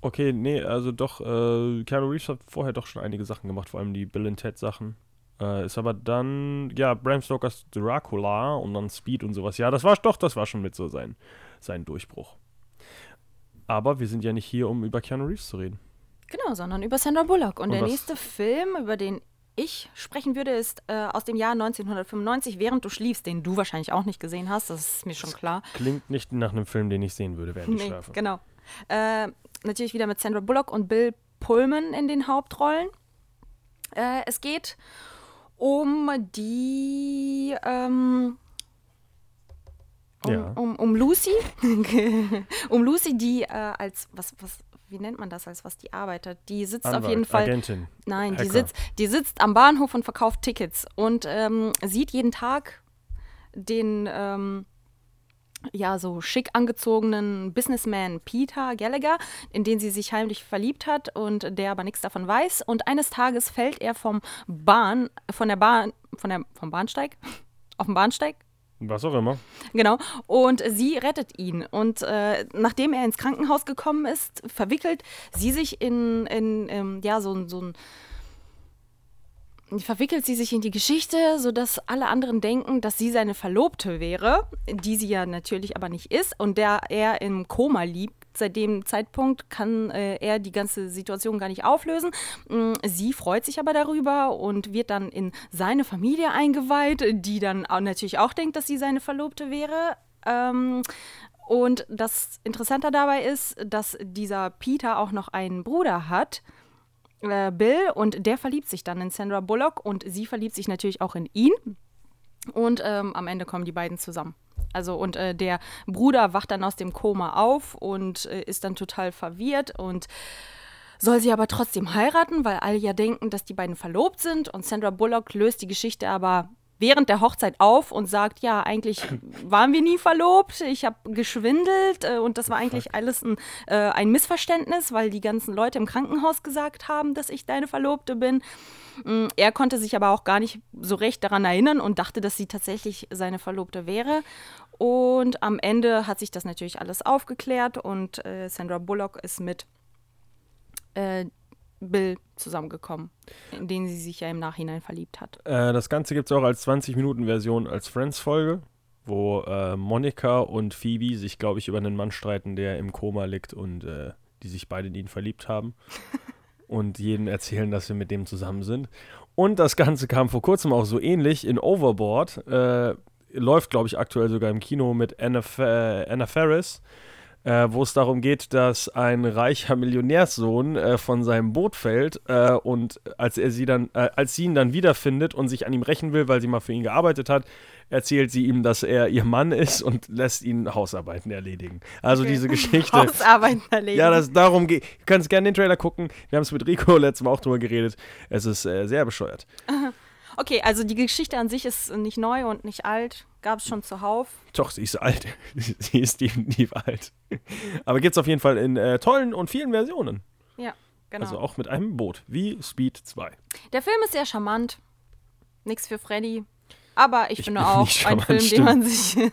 Okay, nee, also doch, äh, Keanu Reeves hat vorher doch schon einige Sachen gemacht, vor allem die Bill and Ted Sachen. Äh, ist aber dann, ja, Bram Stokers Dracula und dann Speed und sowas. Ja, das war doch, das war schon mit so sein, sein Durchbruch. Aber wir sind ja nicht hier, um über Keanu Reeves zu reden. Genau, sondern über Sandra Bullock. Und, Und der nächste Film, über den ich sprechen würde, ist äh, aus dem Jahr 1995, Während du schliefst, den du wahrscheinlich auch nicht gesehen hast, das ist mir schon klar. Klingt nicht nach einem Film, den ich sehen würde, während ich Nee, schlafe. genau. Äh, natürlich wieder mit Sandra Bullock und Bill Pullman in den Hauptrollen. Äh, es geht um die ähm, um, Ja. um, um Lucy, (laughs) um Lucy, die äh, als was was wie nennt man das als was die arbeitet? Die sitzt auf Anwalt, jeden Fall Agentin. Nein, die Hacker. sitzt, die sitzt am Bahnhof und verkauft Tickets und ähm, sieht jeden Tag den ähm, ja so schick angezogenen Businessman Peter Gallagher, in den sie sich heimlich verliebt hat und der aber nichts davon weiß. Und eines Tages fällt er vom Bahn, von der Bahn, von der, vom Bahnsteig, auf dem Bahnsteig, Was auch immer. Genau. Und sie rettet ihn. Und äh, nachdem er ins Krankenhaus gekommen ist, verwickelt sie sich in, in ähm, ja, so, so ein. Verwickelt sie sich in die Geschichte, sodass alle anderen denken, dass sie seine Verlobte wäre, die sie ja natürlich aber nicht ist und der er im Koma liegt. Seit dem Zeitpunkt kann äh, er die ganze Situation gar nicht auflösen. Mm, Sie freut sich aber darüber und wird dann in seine Familie eingeweiht, die dann auch natürlich auch denkt, dass sie seine Verlobte wäre. Ähm, und das Interessante dabei ist, dass dieser Peter auch noch einen Bruder hat, äh, Bill und der verliebt sich dann in Sandra Bullock und sie verliebt sich natürlich auch in ihn. Und ähm, am Ende kommen die beiden zusammen. Also und äh, der Bruder wacht dann aus dem Koma auf und äh, ist dann total verwirrt und soll sie aber trotzdem heiraten, weil alle ja denken, dass die beiden verlobt sind. Und Sandra Bullock löst die Geschichte aber während der Hochzeit auf und sagt, ja, eigentlich (clears throat) waren wir nie verlobt, ich habe geschwindelt äh, und das war eigentlich alles ein, äh, ein, Missverständnis, weil die ganzen Leute im Krankenhaus gesagt haben, dass ich deine Verlobte bin. Mm, er konnte sich aber auch gar nicht so recht daran erinnern und dachte, dass sie tatsächlich seine Verlobte wäre. Und am Ende hat sich das natürlich alles aufgeklärt und äh, Sandra Bullock ist mit äh, Bill zusammengekommen, in den sie sich ja im Nachhinein verliebt hat. Äh, das Ganze gibt es auch als 20-Minuten-Version als Friends-Folge, wo äh, Monika und Phoebe sich, glaube ich, über einen Mann streiten, der im Koma liegt und äh, die sich beide in ihn verliebt haben. (laughs) und jeden erzählen, dass wir mit dem zusammen sind. Und das Ganze kam vor kurzem auch so ähnlich in Overboard. Äh, läuft, glaube ich, aktuell sogar im Kino mit Anna, Fa Anna Ferris äh, wo es darum geht, dass ein reicher Millionärssohn äh, von seinem Boot fällt äh, und als er sie dann, äh, als sie ihn dann wiederfindet und sich an ihm rächen will, weil sie mal für ihn gearbeitet hat, erzählt sie ihm, dass er ihr Mann ist und lässt ihn Hausarbeiten erledigen. Also okay. diese Geschichte. Hausarbeiten erledigen. Ja, das darum geht. Du kannst gerne den Trailer gucken. Wir haben es mit Rico (laughs) letztes Mal auch drüber geredet. Es ist äh, sehr bescheuert. (laughs) Okay, also die Geschichte an sich ist nicht neu und nicht alt. Gab es schon zuhauf. Doch, sie ist alt. (laughs) sie ist definitiv alt. Aber gibt es auf jeden Fall in äh, tollen und vielen Versionen. Ja, genau. Also auch mit einem Boot, wie Speed 2. Der Film ist sehr charmant. Nichts für Freddy. Aber ich, ich finde (laughs) auch ein Film, stimmt. den man sich (laughs)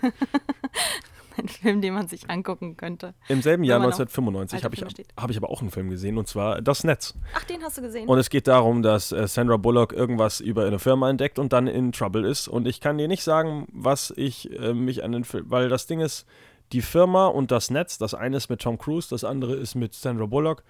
(laughs) ein Film, den man sich angucken könnte. Im selben Jahr 1995 habe ich, hab ich aber auch einen Film gesehen und zwar Das Netz. Ach, den hast du gesehen. Und es geht darum, dass äh, Sandra Bullock irgendwas über eine Firma entdeckt und dann in Trouble ist. Und ich kann dir nicht sagen, was ich äh, mich an den Film, weil das Ding ist, die Firma und das Netz, das eine ist mit Tom Cruise, das andere ist mit Sandra Bullock.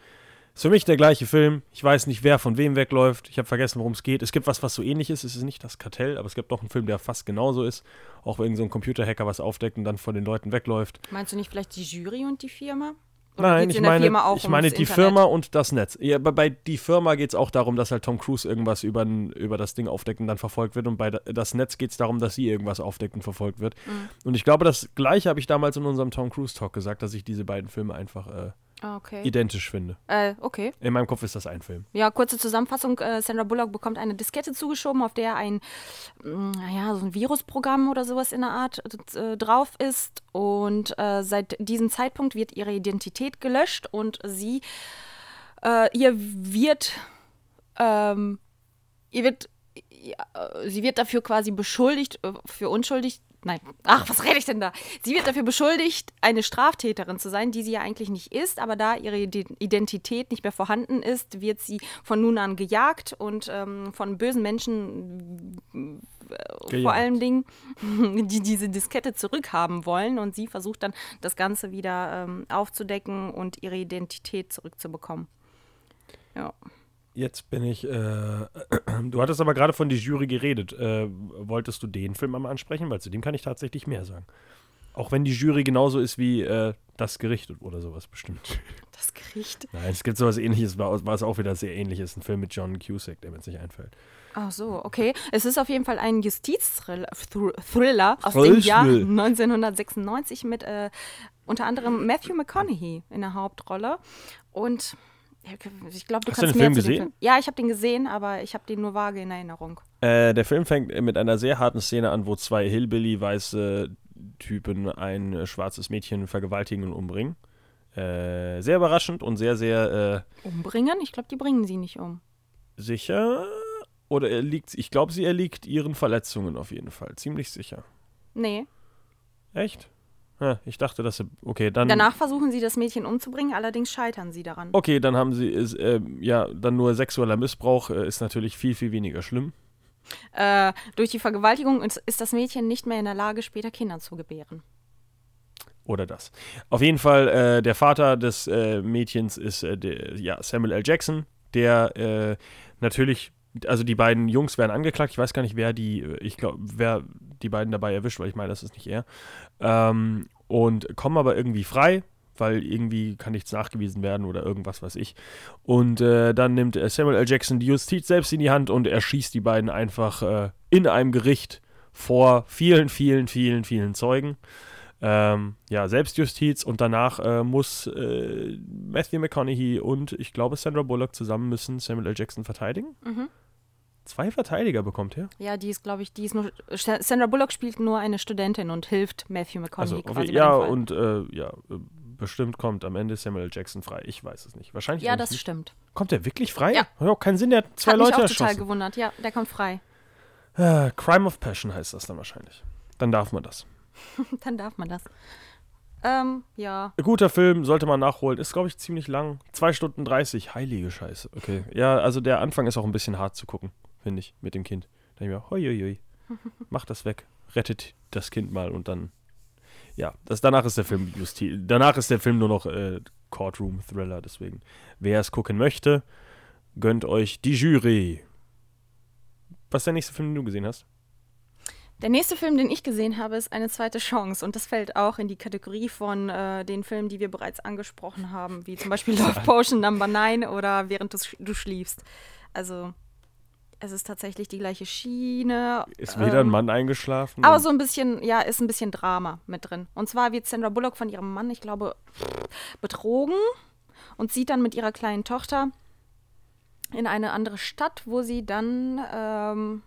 Ist für mich der gleiche Film. Ich weiß nicht, wer von wem wegläuft. Ich habe vergessen, worum es geht. Es gibt was, was so ähnlich ist. Es ist nicht das Kartell, aber es gibt doch einen Film, der fast genauso ist. Auch irgend so ein Computerhacker was aufdeckt und dann von den Leuten wegläuft. Meinst du nicht vielleicht die Jury und die Firma? Oder Nein, ich meine, ich meine die Internet? Firma und das Netz. Ja, bei, bei die Firma geht es auch darum, dass halt Tom Cruise irgendwas über, über das Ding aufdeckt und dann verfolgt wird. Und bei das Netz geht es darum, dass sie irgendwas aufdeckt und verfolgt wird. Mhm. Und ich glaube, das gleiche habe ich damals in unserem Tom Cruise Talk gesagt, dass ich diese beiden Filme einfach äh, okay. identisch finde. Äh, okay. In meinem Kopf ist das ein Film. Ja, kurze Zusammenfassung. Äh, Sandra Bullock bekommt eine Diskette zugeschoben, auf der ein, mm, naja, so ein Virusprogramm oder sowas in der Art äh, drauf ist. Und äh, seit diesem Zeitpunkt wird ihre Identität gelöscht und sie, äh, ihr wird, ähm, ihr wird, ja, äh, sie wird dafür quasi beschuldigt, für unschuldig Nein. Ach, was rede ich denn da? Sie wird dafür beschuldigt, eine Straftäterin zu sein, die sie ja eigentlich nicht ist, aber da ihre Identität nicht mehr vorhanden ist, wird sie von nun an gejagt und ähm, von bösen Menschen äh, gejagt. vor allen Dingen, (laughs) die diese Diskette zurückhaben wollen und sie versucht dann das Ganze wieder ähm, aufzudecken und ihre Identität zurückzubekommen. Ja. Jetzt bin ich. Äh, (clears throat) du hattest aber gerade von die Jury geredet. Äh, wolltest du den Film einmal ansprechen? Weil zu dem kann ich tatsächlich mehr sagen. Auch wenn die Jury genauso ist wie äh, das Gericht oder sowas bestimmt. (laughs) Das Gericht? Nein, es gibt sowas ähnliches, es auch wieder sehr ähnlich. Ist ein Film mit John Cusack, der mir jetzt nicht einfällt. Ach so, okay. Es ist auf jeden Fall ein Justizthriller Thriller aus dem Jahr 1996 mit äh, unter anderem Matthew McConaughey in der Hauptrolle. Und ich glaube, du Hast kannst du den Film gesehen? dem Film. Ja, ich habe den gesehen, aber ich habe den nur vage in Erinnerung. Äh, der Film fängt mit einer sehr harten Szene an, wo zwei Hillbilly-weiße Typen ein äh, schwarzes Mädchen vergewaltigen und umbringen. Äh, sehr überraschend und sehr, sehr. Äh, Umbringen? Ich glaube, die bringen sie nicht um. Sicher? Oder er liegt. Ich glaube, sie erliegt ihren Verletzungen auf jeden Fall. Ziemlich sicher. Nee. Echt? Ja, ich dachte, dass sie. Okay, dann. Danach versuchen sie, das Mädchen umzubringen, allerdings scheitern sie daran. Okay, dann haben sie. Ist, äh, ja, dann nur sexueller Missbrauch äh, ist natürlich viel, viel weniger schlimm. Äh, durch die Vergewaltigung ist, ist das Mädchen nicht mehr in der Lage, später Kinder zu gebären. Oder das. Auf jeden Fall, äh, der Vater des äh, Mädchens ist äh, der, ja, Samuel L. Jackson, der natürlich also die beiden Jungs werden angeklagt. Ich weiß gar nicht, wer die, ich glaube, wer die beiden dabei erwischt, weil ich meine, das ist nicht er. Ähm, und kommen aber irgendwie frei, weil irgendwie kann nichts nachgewiesen werden oder irgendwas weiß ich. Und äh, dann nimmt Samuel L. Jackson die Justiz selbst in die Hand und erschießt die beiden einfach äh, in einem Gericht vor vielen, vielen, vielen, vielen Zeugen. Ähm, ja, Selbstjustiz und danach äh, muss äh, Matthew McConaughey und ich glaube Sandra Bullock zusammen müssen Samuel L. Jackson verteidigen. Mhm. Zwei Verteidiger bekommt er. Ja, die ist, glaube ich, die ist nur. Sandra Bullock spielt nur eine Studentin und hilft Matthew McConaughey Also, quasi. okay, ja, und äh, ja, äh, bestimmt kommt am Ende Samuel. Jackson frei. Ich weiß es nicht. Wahrscheinlich. Ja, das nicht. stimmt. Kommt er wirklich frei? Ja. Hat auch keinen Sinn, der hat zwei Hat mich Leute auch total erschossen. gewundert. Ja, der kommt frei. Äh, Crime of Passion heißt das dann wahrscheinlich. Dann darf man das. (laughs) Dann darf man das. Ähm, ja. Guter Film, sollte man nachholen. Ist, glaube ich, ziemlich lang. Zwei Stunden 30. Heilige Scheiße. Okay. Ja, also der Anfang ist auch ein bisschen hart zu gucken, finde ich, mit dem Kind. Da denke ich mir, hoi, hoi, hoi. (laughs) Mach das weg. Rettet das Kind mal und dann. Ja, das, danach ist der Film Justi danach ist der Film nur noch äh, Courtroom Thriller, deswegen. Wer es gucken möchte, gönnt euch die Jury. Was ist der nächste Film, den du gesehen hast? Der nächste Film, den ich gesehen habe, ist eine zweite Chance. Und das fällt auch in die Kategorie von äh, den Filmen, die wir bereits angesprochen haben, wie zum Beispiel (laughs) Love Potion Number 9 oder Während du, du schliefst. Also, es ist tatsächlich die gleiche Schiene. Ist wieder ein ähm, Mann eingeschlafen? Aber so ein bisschen, ja, ist ein bisschen Drama mit drin. Und zwar wird Sandra Bullock von ihrem Mann, ich glaube, betrogen und zieht dann mit ihrer kleinen Tochter in eine andere Stadt, wo sie dann ähm,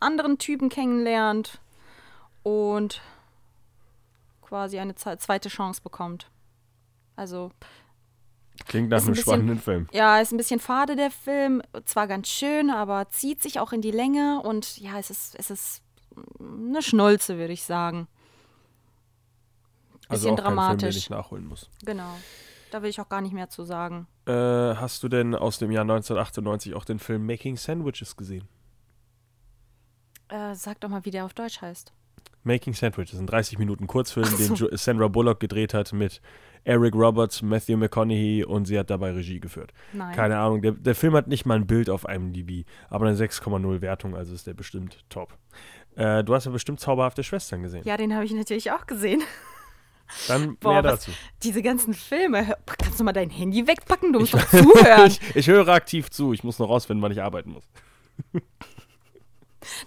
anderen Typen kennenlernt und quasi eine zweite Chance bekommt. Also, Klingt nach ist ein einem bisschen- spannenden Film. ja, ist ein bisschen fade der Film, zwar ganz schön, aber zieht sich auch in die Länge und ja, es ist, es ist eine Schnulze, würde ich sagen. Also Bisschen auch kein Film, den dramatisch. ich nachholen muss. Genau. Da will ich auch gar nicht mehr zu sagen. Äh, hast du denn aus dem Jahr 1998 auch den Film Making Sandwiches gesehen? Äh, sag doch mal, wie der auf Deutsch heißt. Making Sandwiches, ein 30 Minuten Kurzfilm, den so. jo Sandra Bullock gedreht hat mit Eric Roberts, Matthew McConaughey und sie hat dabei Regie geführt. Nein. Keine Ahnung, der, der Film hat nicht mal ein Bild auf IMDb, aber eine 6,0 Wertung, also ist der bestimmt top. Äh, du hast ja bestimmt zauberhafte Schwestern gesehen. Ja, den habe ich natürlich auch gesehen. Dann (laughs) Boah, mehr was- dazu. Diese ganzen Filme. Kannst du mal dein Handy wegpacken? Du musst (laughs) doch zuhören. Ich, ich höre aktiv zu, ich muss noch rausfinden, wann ich arbeiten muss. (laughs)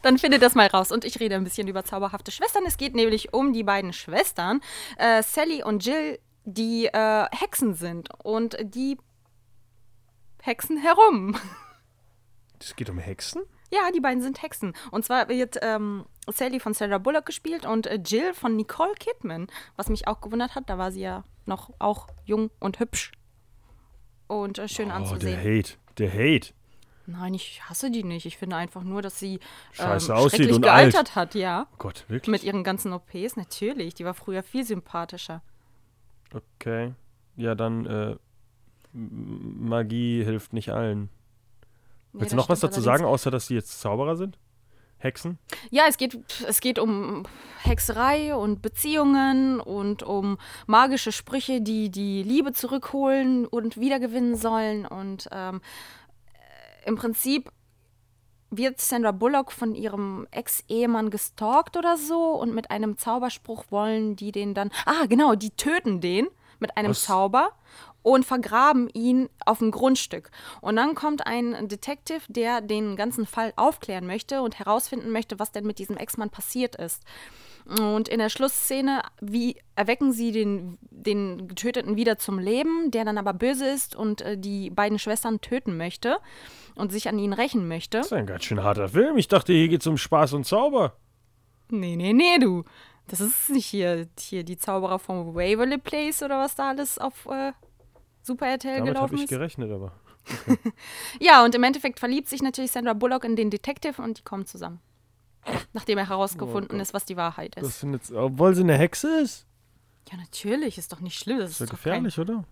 Dann findet das mal raus. Und ich rede ein bisschen über zauberhafte Schwestern. Es geht nämlich um die beiden Schwestern, äh, Sally und Jill, die äh, Hexen sind. Und die hexen herum. (laughs) Es geht um Hexen? Ja, die beiden sind Hexen. Und zwar wird ähm, Sally von Sandra Bullock gespielt und äh, Jill von Nicole Kidman. Was mich auch gewundert hat, da war sie ja noch auch jung und hübsch. Und äh, schön Oh, der anzusehen. Hate, der Hate. Nein, ich hasse die nicht. Ich finde einfach nur, dass sie ähm, Scheiße aussieht schrecklich und alt. gealtert hat, ja. Oh Gott, wirklich? Mit ihren ganzen OPs, natürlich. Die war früher viel sympathischer. Okay. Ja, dann äh, Magie hilft nicht allen. Nee, Willst du noch was dazu sagen, außer dass sie jetzt Zauberer sind? Hexen? Ja, es geht, es geht um Hexerei und Beziehungen und um magische Sprüche, die die Liebe zurückholen und wiedergewinnen sollen. Und ähm, äh, im Prinzip wird Sandra Bullock von ihrem Ex-Ehemann gestalkt oder so und mit einem Zauberspruch wollen die den dann. Ah, genau, die töten den mit einem Was? Zauber und vergraben ihn auf dem Grundstück. Und dann kommt ein Detective, der den ganzen Fall aufklären möchte und herausfinden möchte, was denn mit diesem Ex-Mann passiert ist. Und in der Schlussszene, wie erwecken sie den, den Getöteten wieder zum Leben, der dann aber böse ist und äh, die beiden Schwestern töten möchte und sich an ihn rächen möchte. Das ist ein ganz schön harter Film. Ich dachte, hier geht's um Spaß und Zauber. Nee, nee, nee, du. Das ist nicht hier, hier die Zauberer vom Waverly Place oder was da alles auf äh, Super RTL Damit habe gelaufen ich ist. gerechnet, aber. (laughs) Ja, und im Endeffekt verliebt sich natürlich Sandra Bullock in den Detective und die kommen zusammen. Nachdem er herausgefunden ist, was die Wahrheit Das ist. sind jetzt, obwohl sie eine Hexe ist. Ja, natürlich, ist doch nicht schlimm. Das Ist ist ja doch kein, gefährlich, oder?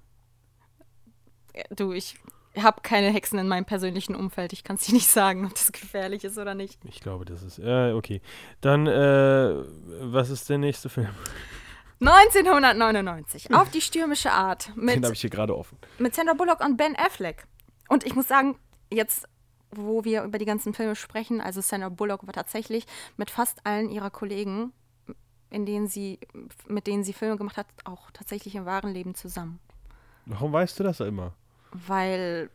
Ja, Du, ich habe keine Hexen in meinem persönlichen Umfeld. Ich kann es (laughs) dir nicht sagen, ob das gefährlich ist oder nicht. Ich glaube, das ist. Äh, okay. Dann, äh, was ist der nächste Film? (laughs) 1999, auf die stürmische Art, Den mit, habe ich hier gerade offen. mit Sandra Bullock und Ben Affleck. Und ich muss sagen, jetzt, wo wir über die ganzen Filme sprechen, also Sandra Bullock war tatsächlich mit fast allen ihrer Kollegen in denen sie, mit denen sie Filme gemacht hat, auch tatsächlich im wahren Leben zusammen. Warum weißt du das immer? Weil,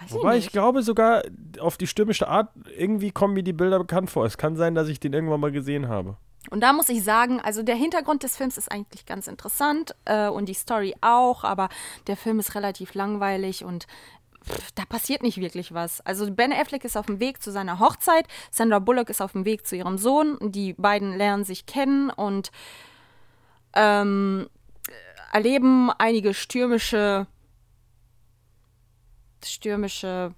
weiß Wobei ich ich glaube sogar auf die stürmische Art, irgendwie kommen mir die Bilder bekannt vor. Es kann sein, dass ich den irgendwann mal gesehen habe. Und da muss ich sagen, also der Hintergrund des Films ist eigentlich ganz interessant äh, und die Story auch, aber der Film ist relativ langweilig und pff, da passiert nicht wirklich was. Also Ben Affleck ist auf dem Weg zu seiner Hochzeit, Sandra Bullock ist auf dem Weg zu ihrem Sohn, die beiden lernen sich kennen und ähm, erleben einige stürmische, stürmische,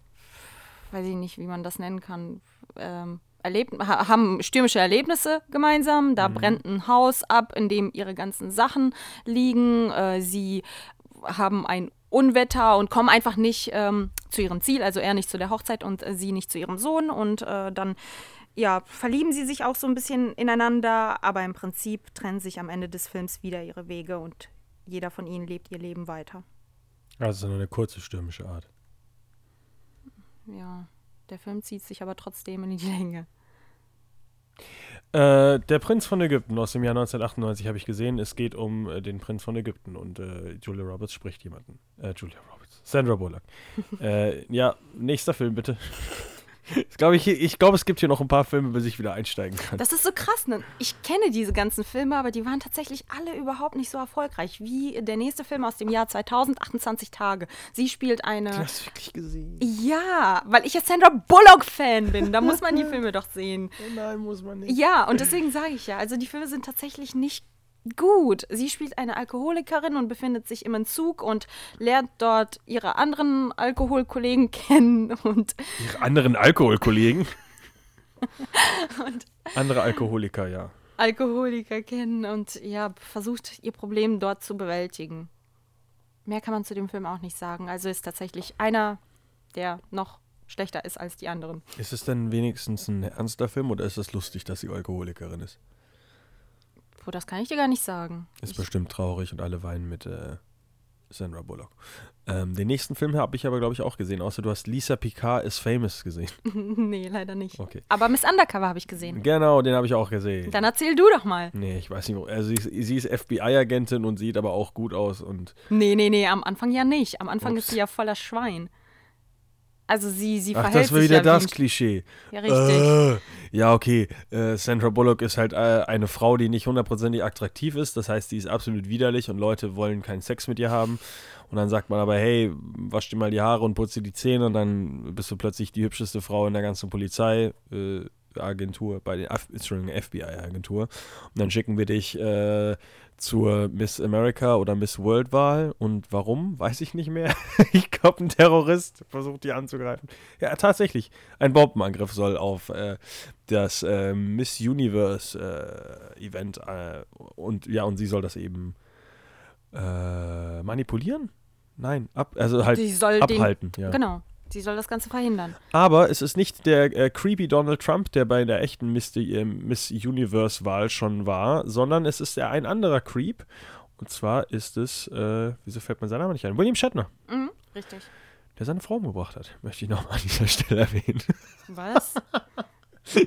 weiß ich nicht, wie man das nennen kann, ähm, erlebt, ha haben stürmische Erlebnisse gemeinsam. Da brennt ein Haus ab, in dem ihre ganzen Sachen liegen. Äh, sie haben ein Unwetter und kommen einfach nicht ähm, zu ihrem Ziel, also er nicht zu der Hochzeit und äh, sie nicht zu ihrem Sohn. Und äh, dann ja, verlieben sie sich auch so ein bisschen ineinander, aber im Prinzip trennen sich am Ende des Films wieder ihre Wege und jeder von ihnen lebt ihr Leben weiter. Also nur eine kurze stürmische Art. Ja, der Film zieht sich aber trotzdem in die Länge. Äh, der Prinz von Ägypten aus dem Jahr 1998 habe ich gesehen. Es geht um äh, den Prinz von Ägypten und äh, Julia Roberts spricht jemanden. Äh, Julia Roberts. Sandra Bullock. (laughs) äh, ja, nächster Film bitte. Ich glaube, ich, ich glaub, es gibt hier noch ein paar Filme, bis ich wieder einsteigen kann. Das ist so krass, ne? Ich kenne diese ganzen Filme, aber die waren tatsächlich alle überhaupt nicht so erfolgreich wie der nächste Film aus dem Jahr 2000, 28 Tage. Sie spielt eine. hast du wirklich gesehen? Ja, weil ich ja Sandra Bullock-Fan bin. Da muss man die Filme doch sehen. Oh (laughs) nein, muss man nicht. Ja, und deswegen sage ich ja, also die Filme sind tatsächlich nicht gut. Sie spielt eine Alkoholikerin und befindet sich im Entzug und lernt dort ihre anderen Alkoholkollegen (laughs) kennen und Ihre anderen Alkoholkollegen. (laughs) Andere Alkoholiker, ja. Alkoholiker kennen und ja, versucht ihr Problem dort zu bewältigen. Mehr kann man zu dem Film auch nicht sagen. Also ist tatsächlich einer, der noch schlechter ist als die anderen. Ist es denn wenigstens ein ernster Film oder ist es lustig, dass sie Alkoholikerin ist? Puh, das kann ich dir gar nicht sagen. Ist Ich, bestimmt traurig und alle weinen mit äh, Sandra Bullock. Ähm, den nächsten Film habe ich aber, glaube ich, auch gesehen, außer du hast Lisa Picard is Famous gesehen. (laughs) nee, leider nicht. Okay. Aber Miss Undercover habe ich gesehen. Genau, den habe ich auch gesehen. Dann erzähl du doch mal. nee, ich weiß nicht. Also sie ist, sie ist FBI-Agentin und sieht aber auch gut aus und Nee, nee, nee, am Anfang ja nicht. Am Anfang Ups. ist sie ja voller Schwein. Also sie, sie Ach, verhält das war sich wieder ja das Klischee. Ja, richtig. Äh, ja, okay. Äh, Sandra Bullock ist halt äh, eine Frau, die nicht hundertprozentig attraktiv ist. Das heißt, die ist absolut widerlich und Leute wollen keinen Sex mit ihr haben. Und dann sagt man aber, hey, wasch dir mal die Haare und putze die Zähne und dann bist du plötzlich die hübscheste Frau in der ganzen Polizei. Äh, Agentur, bei Entschuldigung, FBI-Agentur. Und dann schicken wir dich äh, zur Miss America oder Miss World-Wahl. Und warum, weiß ich nicht mehr. (laughs) ich glaube, ein Terrorist versucht die anzugreifen. Ja, tatsächlich. Ein Bombenangriff soll auf äh, das äh, Miss Universe-Event äh, und ja, und sie soll das eben äh, manipulieren? Nein, ab, also halt Sie soll den, abhalten. ja. genau, sie soll das Ganze verhindern. Aber es ist nicht der äh, creepy Donald Trump, der bei der echten Miss, äh, Miss Universe-Wahl schon war, sondern es ist ein anderer Creep. Und zwar ist es, äh, wieso fällt mir sein Name nicht ein? William Shatner, Mhm, richtig. der seine Frau umgebracht hat. Möchte ich nochmal an dieser Stelle erwähnen. Was? (laughs)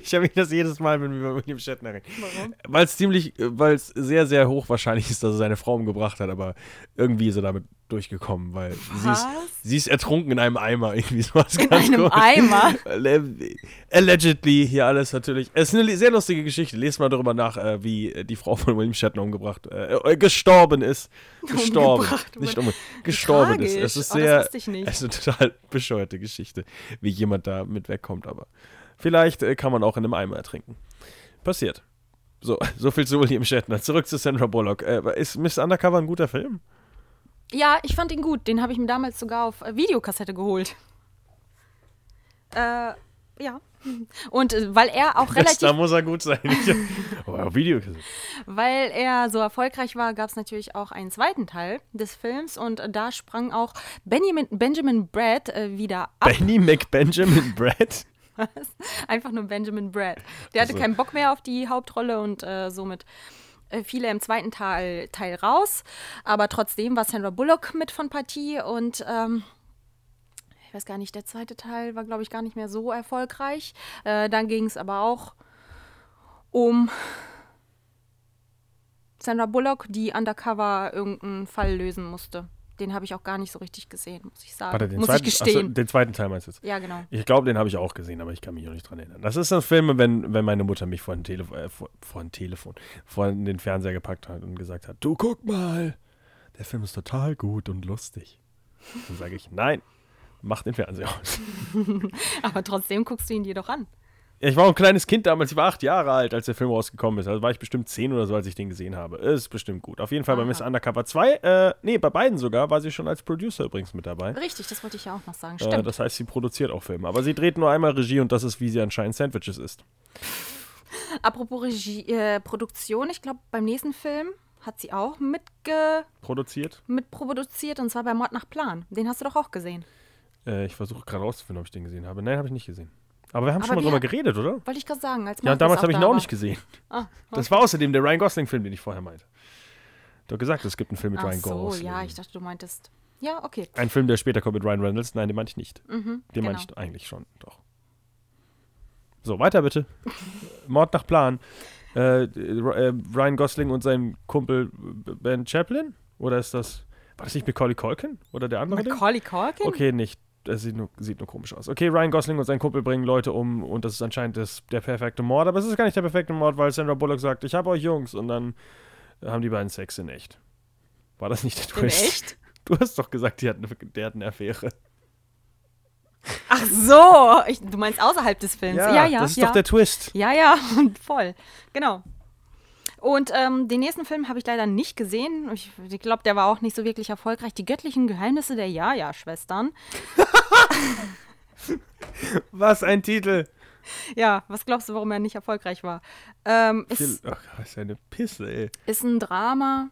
Ich habe mich das jedes Mal, wenn wir über William Shatner reden. Warum? Weil es ziemlich, weil es sehr, sehr hochwahrscheinlich ist, dass er seine Frau umgebracht hat, aber irgendwie ist er damit durchgekommen, weil sie ist, sie ist ertrunken in einem Eimer, (laughs) irgendwie sowas In ganz einem komisch. Eimer? Alle- Allegedly, hier alles natürlich. Es ist eine sehr lustige Geschichte. Lest mal darüber nach, äh, wie äh, die Frau von William Shatner umgebracht, äh, äh, gestorben ist. Gestorben. Umgebracht Nicht um, gestorben ist. Tragisch. Es ist Oh, das sehr, nicht. es ist eine total bescheuerte Geschichte, wie jemand da mit wegkommt, aber vielleicht äh, kann man auch in einem Eimer ertrinken. Passiert. So, (laughs) so viel zu William Shatner. Zurück zu Sandra Bullock. Äh, ist Miss Undercover ein guter Film? Ja, ich fand ihn gut. Den habe ich mir damals sogar auf äh, Videokassette geholt. Äh, ja. Und äh, weil er auch relativ, da muss er gut sein. (laughs) auf Video. weil er so erfolgreich war, gab es natürlich auch einen zweiten Teil des Films und da sprang auch Benjamin, Benjamin Brad äh, wieder ab. Benny McBenjamin Brad? (laughs) Einfach nur Benjamin Brad. Der hatte Also. keinen Bock mehr auf die Hauptrolle und äh, somit äh, fiel er im zweiten Teil, Teil raus. Aber trotzdem war Sandra Bullock mit von Partie und ähm, ich weiß gar nicht, der zweite Teil war, glaube ich, gar nicht mehr so erfolgreich. Äh, dann ging es aber auch um Sandra Bullock, die undercover irgendeinen Fall lösen musste. Den habe ich auch gar nicht so richtig gesehen, muss ich sagen. Warte, den muss zweiten, ich gestehen. den zweiten Teil meinst du jetzt? ja, genau. Ich glaube, den habe ich auch gesehen, aber ich kann mich auch nicht dran erinnern. Das ist ein Film, wenn, wenn meine Mutter mich vor ein, Telefon, äh, vor, vor ein Telefon, vor den Fernseher gepackt hat und gesagt hat, du guck mal, der Film ist total gut und lustig. Dann sage ich, nein, mach den Fernseher aus. (laughs) Aber trotzdem guckst du ihn dir doch an. Ich war auch ein kleines Kind damals, ich war acht Jahre alt, als der Film rausgekommen ist. Also war ich bestimmt zehn oder so, als ich den gesehen habe. Ist bestimmt gut. Auf jeden Fall bei Aha. Miss Undercover 2, äh, nee, bei beiden sogar, war sie schon als Producer übrigens mit dabei. Richtig, das wollte ich ja auch noch sagen. Äh, Stimmt. das heißt, sie produziert auch Filme. Aber sie dreht nur einmal Regie und das ist, wie sie anscheinend Sandwiches isst. Apropos Regie, äh, Produktion, ich glaube, beim nächsten Film hat sie auch mitge Produziert. mitproduziert und zwar bei Mord nach Plan. Den hast du doch auch gesehen. Äh, ich versuche gerade rauszufinden, ob ich den gesehen habe. Nein, habe ich nicht gesehen. Aber wir haben Aber schon mal drüber geredet, oder? Wollte ich gerade sagen. Als Ja, damals habe ich ihn da auch war. nicht gesehen. Ah, Das war außerdem der Ryan Gosling-Film, den ich vorher meinte. Du hast gesagt, es gibt einen Film mit Ach Ryan so, Gosling. ja, ich dachte, du meintest. Ja, okay. Ein Film, der später kommt mit Ryan Reynolds. Nein, den meinte ich nicht. Mhm, Den genau. meine ich eigentlich schon, doch. So, weiter bitte. (laughs) Mord nach Plan. Äh, äh, Ryan Gosling und sein Kumpel Ben Chaplin? Oder ist das. War das nicht Macaulay Culkin? Oder der andere? Macaulay Culkin? Okay, nicht. Das sieht nur, sieht nur komisch aus. Okay, Ryan Gosling und sein Kumpel bringen Leute um und das ist anscheinend das, der perfekte Mord. Aber es ist gar nicht der perfekte Mord, weil Sandra Bullock sagt, ich habe euch Jungs. Und dann haben die beiden Sex in echt. War das nicht der In Twist? echt? (laughs) Du hast doch gesagt, die hatten, der hat eine Affäre. Ach so, ich, du meinst außerhalb des Films. Ja, ja, das ist ja. doch der Twist. Ja, ja, (laughs) voll. Genau. Und ähm, den nächsten Film habe ich leider nicht gesehen. Ich, ich glaube, der war auch nicht so wirklich erfolgreich. Die göttlichen Geheimnisse der Ja-Ja-Schwestern. (laughs) Was ein Titel. Ja, was glaubst du, warum er nicht erfolgreich war? Ähm, ist, ach, ist eine Pisse, ey. ist ein Drama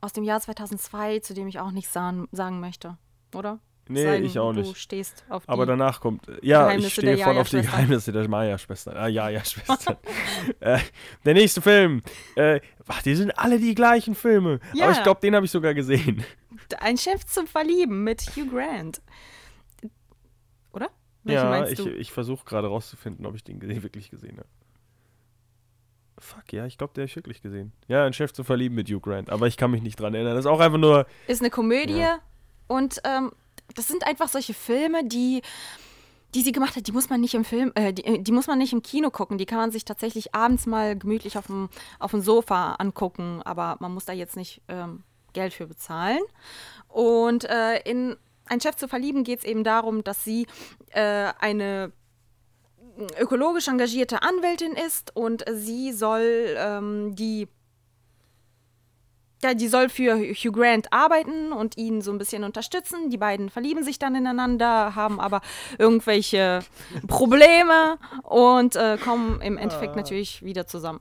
aus dem Jahr 2002, zu dem ich auch nichts sagen, sagen möchte, oder? Nee, denn, ich auch Du nicht. stehst auf die. Aber danach kommt. Ja, Geheimnisse ich stehe voll auf die. Geheimnisse der Maya-Schwestern. Ah, ja, ja, Schwestern. (laughs) äh, der nächste Film. Äh, ach, die sind alle die gleichen Filme. Ja. Aber ich glaube, den habe ich sogar gesehen. (laughs) Ein Chef zum Verlieben mit Hugh Grant. Oder? Welchen ja, ich, du? ich versuche gerade rauszufinden, ob ich den wirklich gesehen habe. Fuck, ja, ich glaube, der habe ich wirklich gesehen. Ja, ein Chef zu verlieben mit Hugh Grant. Aber ich kann mich nicht dran erinnern. Das ist auch einfach nur. Ist eine Komödie Ja. und ähm, das sind einfach solche Filme, die die sie gemacht hat, die muss man nicht im Film, äh, die, die muss man nicht im Kino gucken. Die kann man sich tatsächlich abends mal gemütlich auf dem, auf dem Sofa angucken, aber man muss da jetzt nicht ähm, Geld für bezahlen. Und äh, in Ein Chef zu verlieben geht es eben darum, dass sie äh, eine ökologisch engagierte Anwältin ist und sie soll ähm, die ja, die soll für Hugh Grant arbeiten und ihn so ein bisschen unterstützen. Die beiden verlieben sich dann ineinander, haben aber irgendwelche (laughs) Probleme und äh, kommen im Endeffekt natürlich wieder zusammen.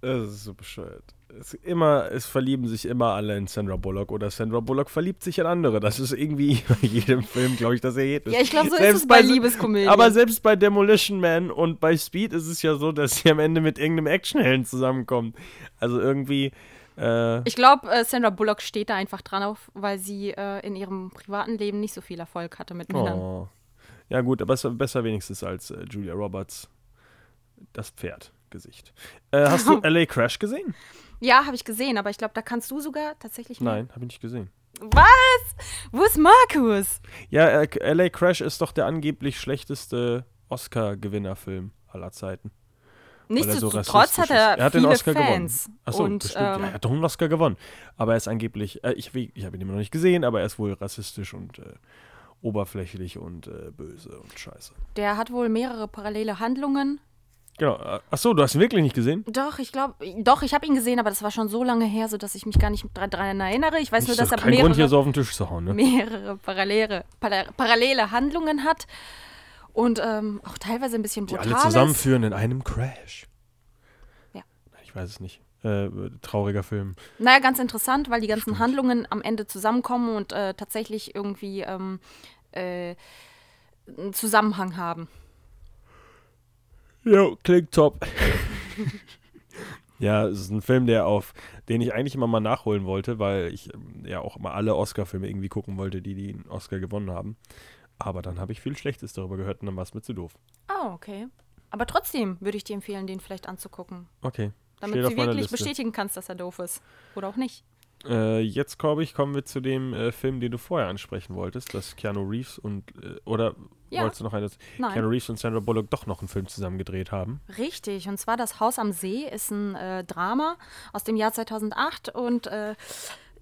Das ist so bescheuert. Es, immer, es verlieben sich immer alle in Sandra Bullock oder Sandra Bullock verliebt sich in andere. Das ist irgendwie (laughs) bei jedem Film, glaube ich, das Ergebnis. Ja, ich glaube, so ist Selbst es bei Liebeskomödien. Aber selbst bei Demolition Man und bei Speed ist es ja so, dass sie am Ende mit irgendeinem Actionhelden zusammenkommen. Also irgendwie, äh, Ich glaube, äh, Sandra Bullock steht da einfach dran auf, weil sie äh, in ihrem privaten Leben nicht so viel Erfolg hatte mit Männern. oh. Ja gut, aber besser, besser wenigstens als äh, Julia Roberts. Das Pferdgesicht. Äh, hast du (laughs) LA Crash gesehen? Ja, habe ich gesehen, aber ich glaube, da kannst du sogar tatsächlich. Nein, habe ich nicht gesehen. Was? Wo ist Markus? Ja, äh, LA Crash ist doch der angeblich schlechteste Oscar-Gewinnerfilm aller Zeiten. So Nichtsdestotrotz rassistisch hat er. Er hat den Oscar Fans. gewonnen. Achso, und ja, ähm, er hat doch einen Oscar gewonnen. Aber er ist angeblich, äh, ich, ich habe ihn immer noch nicht gesehen, aber er ist wohl rassistisch und äh, oberflächlich und äh, böse und scheiße. der hat wohl mehrere parallele Handlungen. Genau. äh, Achso, du hast ihn wirklich nicht gesehen? Doch, ich glaube, doch, ich habe ihn gesehen, aber das war schon so lange her, sodass ich mich gar nicht dran erinnere. Ich weiß nur, ist dass er kein Grund, hier mehrere, so auf den Tisch zu hauen, ne? mehrere parallele, para- parallele Handlungen hat und ähm, auch teilweise ein bisschen Die brutal alle zusammenführen in einem Crash. Ja. Ich weiß es nicht. Äh, trauriger Film. Naja, ganz interessant, weil die ganzen Handlungen am Ende zusammenkommen und äh, tatsächlich irgendwie ähm, äh, einen Zusammenhang haben. Jo, klingt top. ja, es ist ein Film, der auf, den ich eigentlich immer mal nachholen wollte, weil ich ähm, ja auch immer alle Oscar-Filme irgendwie gucken wollte, die den Oscar gewonnen haben. Aber dann habe ich viel Schlechtes darüber gehört und dann war es mir zu doof. Oh, okay. Aber trotzdem würde ich dir empfehlen, den vielleicht anzugucken. Okay. damit Steht du wirklich Liste. bestätigen kannst, dass er doof ist. Oder auch nicht. Äh, jetzt, glaube ich, kommen wir zu dem äh, Film, den du vorher ansprechen wolltest, dass Keanu Reeves und, äh, oder Ja. wolltest du noch eines? Nein. Keanu Reeves und Sandra Bullock doch noch einen Film zusammen gedreht haben. Richtig, und zwar Das Haus am See ist ein äh, Drama aus dem Jahr 2008 und äh,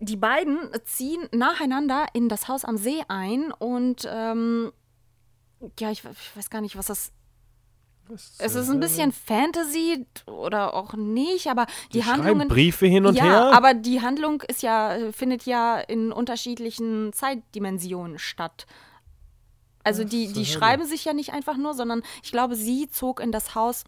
die beiden ziehen nacheinander in das Haus am See ein und ähm, ja, ich, ich weiß gar nicht, was das Es ist ein bisschen Fantasy oder auch nicht, aber die, Die schreiben Handlungen. Briefe hin und ja, her. aber die Handlung ist ja, findet ja in unterschiedlichen Zeitdimensionen statt. Also Was die, die schreiben sich ja nicht einfach nur, sondern ich glaube, sie zog in das Haus.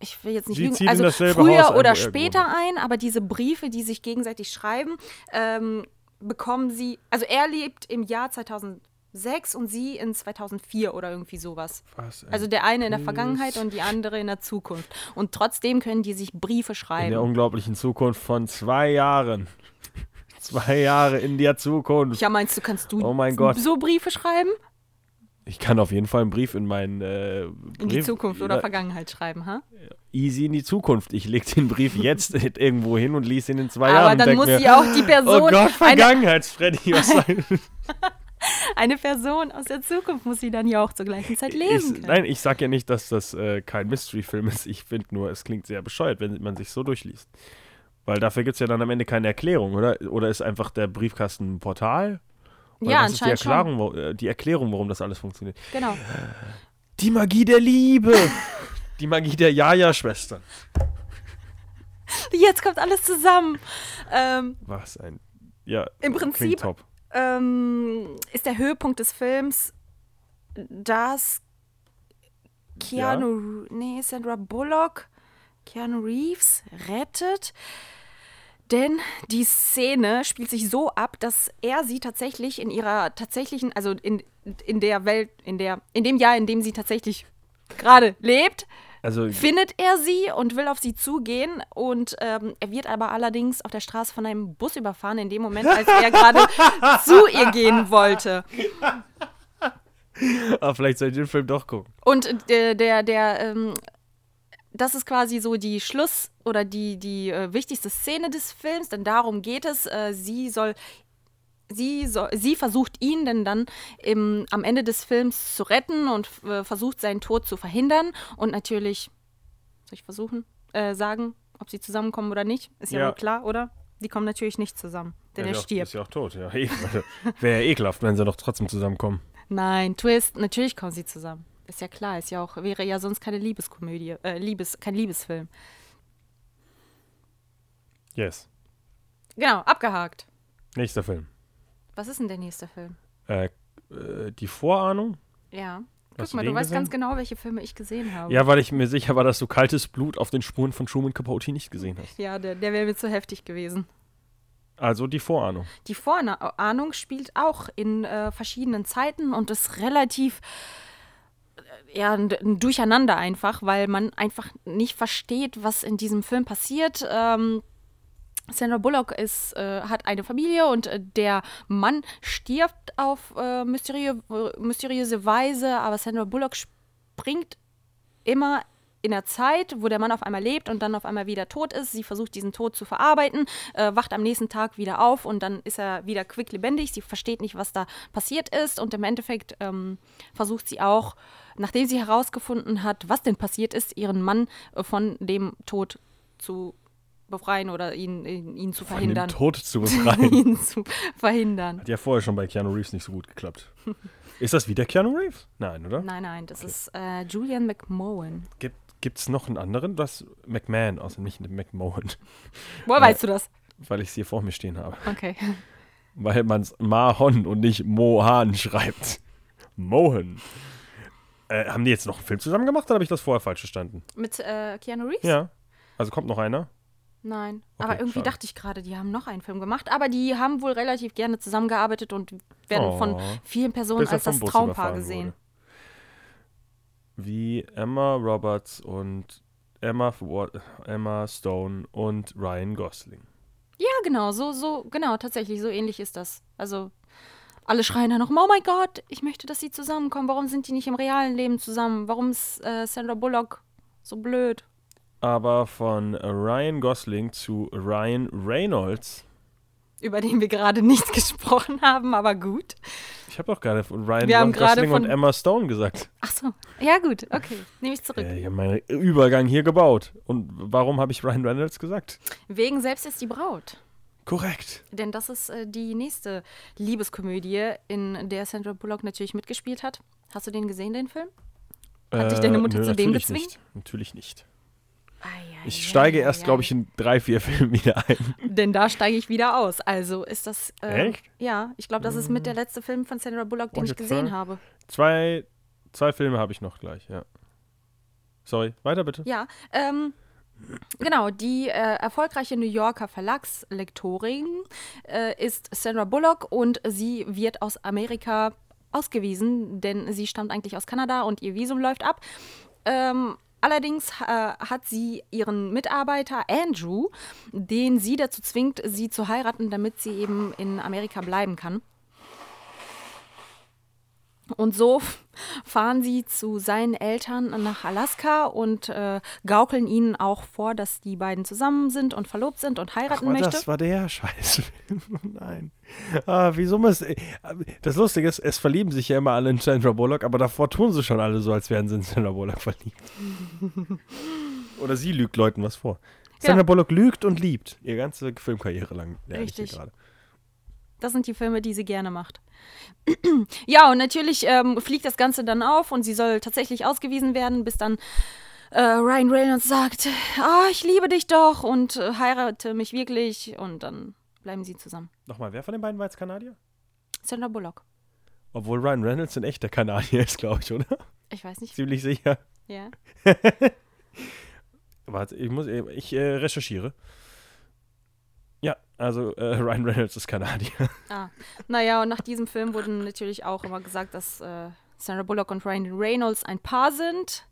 Ich will jetzt nicht Sie lügen, in also früher Haus oder er später gewohnt ein, aber diese Briefe, die sich gegenseitig schreiben, ähm, bekommen sie, also er lebt im Jahr 2006 und sie in 2004 oder irgendwie sowas. Was Also der eine in der. Vergangenheit und die andere in der Zukunft. Und trotzdem können die sich Briefe in schreiben. der unglaublichen Zukunft von zwei Jahren. zwei Jahre in der Zukunft. Ja, meinst du, kannst du Oh mein Gott. so Briefe schreiben? Ich kann auf jeden Fall einen Brief in meinen äh, In die Zukunft oder Ja, Vergangenheit schreiben, ha? Easy in die Zukunft. Ich leg den Brief jetzt (laughs) irgendwo hin und lese ihn in zwei Aber Jahren. und dann muss mir, sie auch die Person, Oh Gott, Vergangenheitsfreddy. Was (laughs) sein? eine Person aus der Zukunft muss sie dann ja auch zur gleichen Zeit Ich, lesen können. nein, ich sag ja nicht, dass das äh, kein Mystery-Film ist. Ich finde nur, es klingt sehr bescheuert, wenn man sich so durchliest. Weil dafür gibt es ja dann am Ende keine Erklärung, oder? Oder ist einfach der Briefkasten ein Portal? Oder ja, was ist die. Erklärung, wo, äh, die Erklärung, warum das alles funktioniert? Genau. Die Magie der Liebe! die Magie der Jaja-Schwestern. Jetzt kommt alles zusammen. Ähm, Was ein. Ja, Im Prinzip- top. ähm, ist der Höhepunkt des Films, dass Keanu, nee, Sandra Bullock, Keanu Reeves rettet. Denn die Szene spielt sich so ab, dass er sie tatsächlich in ihrer tatsächlichen, also in, in der Welt, in der, in dem Jahr, in dem sie tatsächlich gerade lebt, Also, findet er sie und will auf sie zugehen. Und ähm, er wird aber allerdings auf der Straße von einem Bus überfahren, in dem Moment, als er gerade (laughs) zu ihr gehen wollte. ah, vielleicht soll ich den Film doch gucken. Und der, der, der ähm, das ist quasi so die Schluss- oder die, die äh, wichtigste Szene des Films, denn darum geht es. Äh, sie soll. Sie, soll, sie versucht ihn denn dann im, am Ende des Films zu retten und äh, versucht seinen Tod zu verhindern. Und natürlich, soll ich versuchen, äh, sagen, ob sie zusammenkommen oder nicht? Ist ja, Ja. klar, oder? Die kommen natürlich nicht zusammen, denn ja, er stirbt. Ist ja auch tot, ja. (laughs) Wäre ja ekelhaft, wenn sie doch trotzdem zusammenkommen. Nein, Twist, natürlich kommen sie zusammen. Ist ja klar, ist ja auch, wäre ja sonst keine Liebeskomödie, äh, Liebes, kein Liebesfilm. Yes. Genau, abgehakt. Nächster Film. Was ist denn der nächste Film? Äh, äh, die Vorahnung? Ja. Guck du mal, du weißt gesehen? ganz genau, welche Filme ich gesehen habe. Ja, weil ich mir sicher war, dass du kaltes Blut auf den Spuren von Truman Capote nicht gesehen hast. Ja, der, der wäre mir zu heftig gewesen. Also die Vorahnung. Die Vorahnung spielt auch in äh, verschiedenen Zeiten und ist relativ ja, ein, ein Durcheinander einfach, weil man einfach nicht versteht, was in diesem Film passiert. Ähm, Sandra Bullock ist, äh, hat eine Familie und äh, der Mann stirbt auf äh, mysterio mysteriöse Weise, aber Sandra Bullock springt immer in der Zeit, wo der Mann auf einmal lebt und dann auf einmal wieder tot ist. Sie versucht diesen Tod zu verarbeiten, äh, wacht am nächsten Tag wieder auf und dann ist er wieder quicklebendig. Sie versteht nicht, was da passiert ist und im Endeffekt ähm, versucht sie auch, nachdem sie herausgefunden hat, was denn passiert ist, ihren Mann äh, von dem Tod zu befreien oder ihn, ihn, ihn zu Von verhindern. dem Tod zu (laughs) befreien. ihn zu verhindern. Hat ja vorher schon bei Keanu Reeves nicht so gut geklappt. (laughs) Ist das wieder Keanu Reeves? Nein, oder? Nein, nein, das ist äh, Julian McMohan. Gibt es noch einen anderen? Das McMahon, außer nicht McMohan. Woher weißt du das? Weil ich es hier vor mir stehen habe. Okay. Weil man es Mahon und nicht Mohan schreibt. Mohan. Äh, haben die jetzt noch einen Film zusammen gemacht oder habe ich das vorher falsch verstanden? Mit äh, Keanu Reeves? Ja. Also kommt noch einer? Nein, Okay, aber irgendwie schade. dachte ich gerade, die haben noch einen Film gemacht. Aber die haben wohl relativ gerne zusammengearbeitet und werden von Oh. vielen Personen er als das Traumpaar gesehen. wurde. Wie Emma Roberts und Emma, Emma Stone und Ryan Gosling. Ja, genau, so, so, genau, tatsächlich, so ähnlich ist das. Also, alle schreien dann noch, oh mein Gott, ich möchte, dass sie zusammenkommen. Warum sind die nicht im realen Leben zusammen? Warum ist äh, Sandra Bullock so blöd? aber von Ryan Gosling zu Ryan Reynolds. Über den wir gerade nicht (laughs) gesprochen haben, aber gut. Ich habe doch gerade von Ryan Wir haben Gosling von- und Emma Stone gesagt. Ach so. Ja, gut. Okay. Nehme ich zurück. Ja, ich habe meinen Übergang hier gebaut. Und warum habe ich Ryan Reynolds gesagt? Wegen Selbst ist die Braut. Korrekt. Denn das ist äh, die nächste Liebeskomödie, in der Sandra Bullock natürlich mitgespielt hat. Hast du den gesehen, den Film? Hat dich deine Mutter nö, zu dem gezwungen? Nicht. Natürlich nicht. Ich ei, steige ei, erst, glaube ich, in drei, vier Filmen wieder ein. Denn da steige ich wieder aus. Also ist das. Äh, Echt? Ja, ich glaube, das ist mit der letzte Film von Sandra Bullock, den Oh, ich gesehen mal. habe. Zwei, zwei Filme habe ich noch gleich, ja. Sorry, weiter bitte. Ja, ähm. Genau, die äh, erfolgreiche New Yorker Verlagslektorin äh, ist Sandra Bullock und sie wird aus Amerika ausgewiesen, denn sie stammt eigentlich aus Kanada und ihr Visum läuft ab. Ähm, allerdings äh, hat sie ihren Mitarbeiter Andrew, den sie dazu zwingt, sie zu heiraten, damit sie eben in Amerika bleiben kann. Und so (laughs) fahren sie zu seinen Eltern nach Alaska und äh, gaukeln ihnen auch vor, dass die beiden zusammen sind und verlobt sind und heiraten Aber möchte. das war der (laughs) Scheißfilm. Nein. Ah, wieso muss. Das Lustige ist, es verlieben sich ja immer alle in Sandra Bullock, aber davor tun sie schon alle so, als wären sie in Sandra Bullock verliebt. (laughs) Oder sie lügt Leuten was vor. Sandra Bullock lügt und liebt. Ihre ganze Filmkarriere lang. Richtig. gerade. Das sind die Filme, die sie gerne macht. (clears throat) ja, und natürlich ähm, fliegt das Ganze dann auf und sie soll tatsächlich ausgewiesen werden, bis dann äh, Ryan Reynolds sagt, ah, ich liebe dich doch und äh, heirate mich wirklich und dann bleiben sie zusammen. Nochmal, wer von den beiden war jetzt Kanadier? Sandra Bullock. Obwohl Ryan Reynolds ein echter Kanadier ist, glaube ich, oder? Ich weiß nicht. Ziemlich sicher. Ja. (laughs) Warte, ich muss, ich äh, recherchiere. Ja, also äh, (laughs) Ryan Reynolds ist Kanadier. Ah, naja, und nach diesem Film wurde natürlich auch immer gesagt, dass äh, Sandra Bullock und Ryan Reynolds ein Paar sind,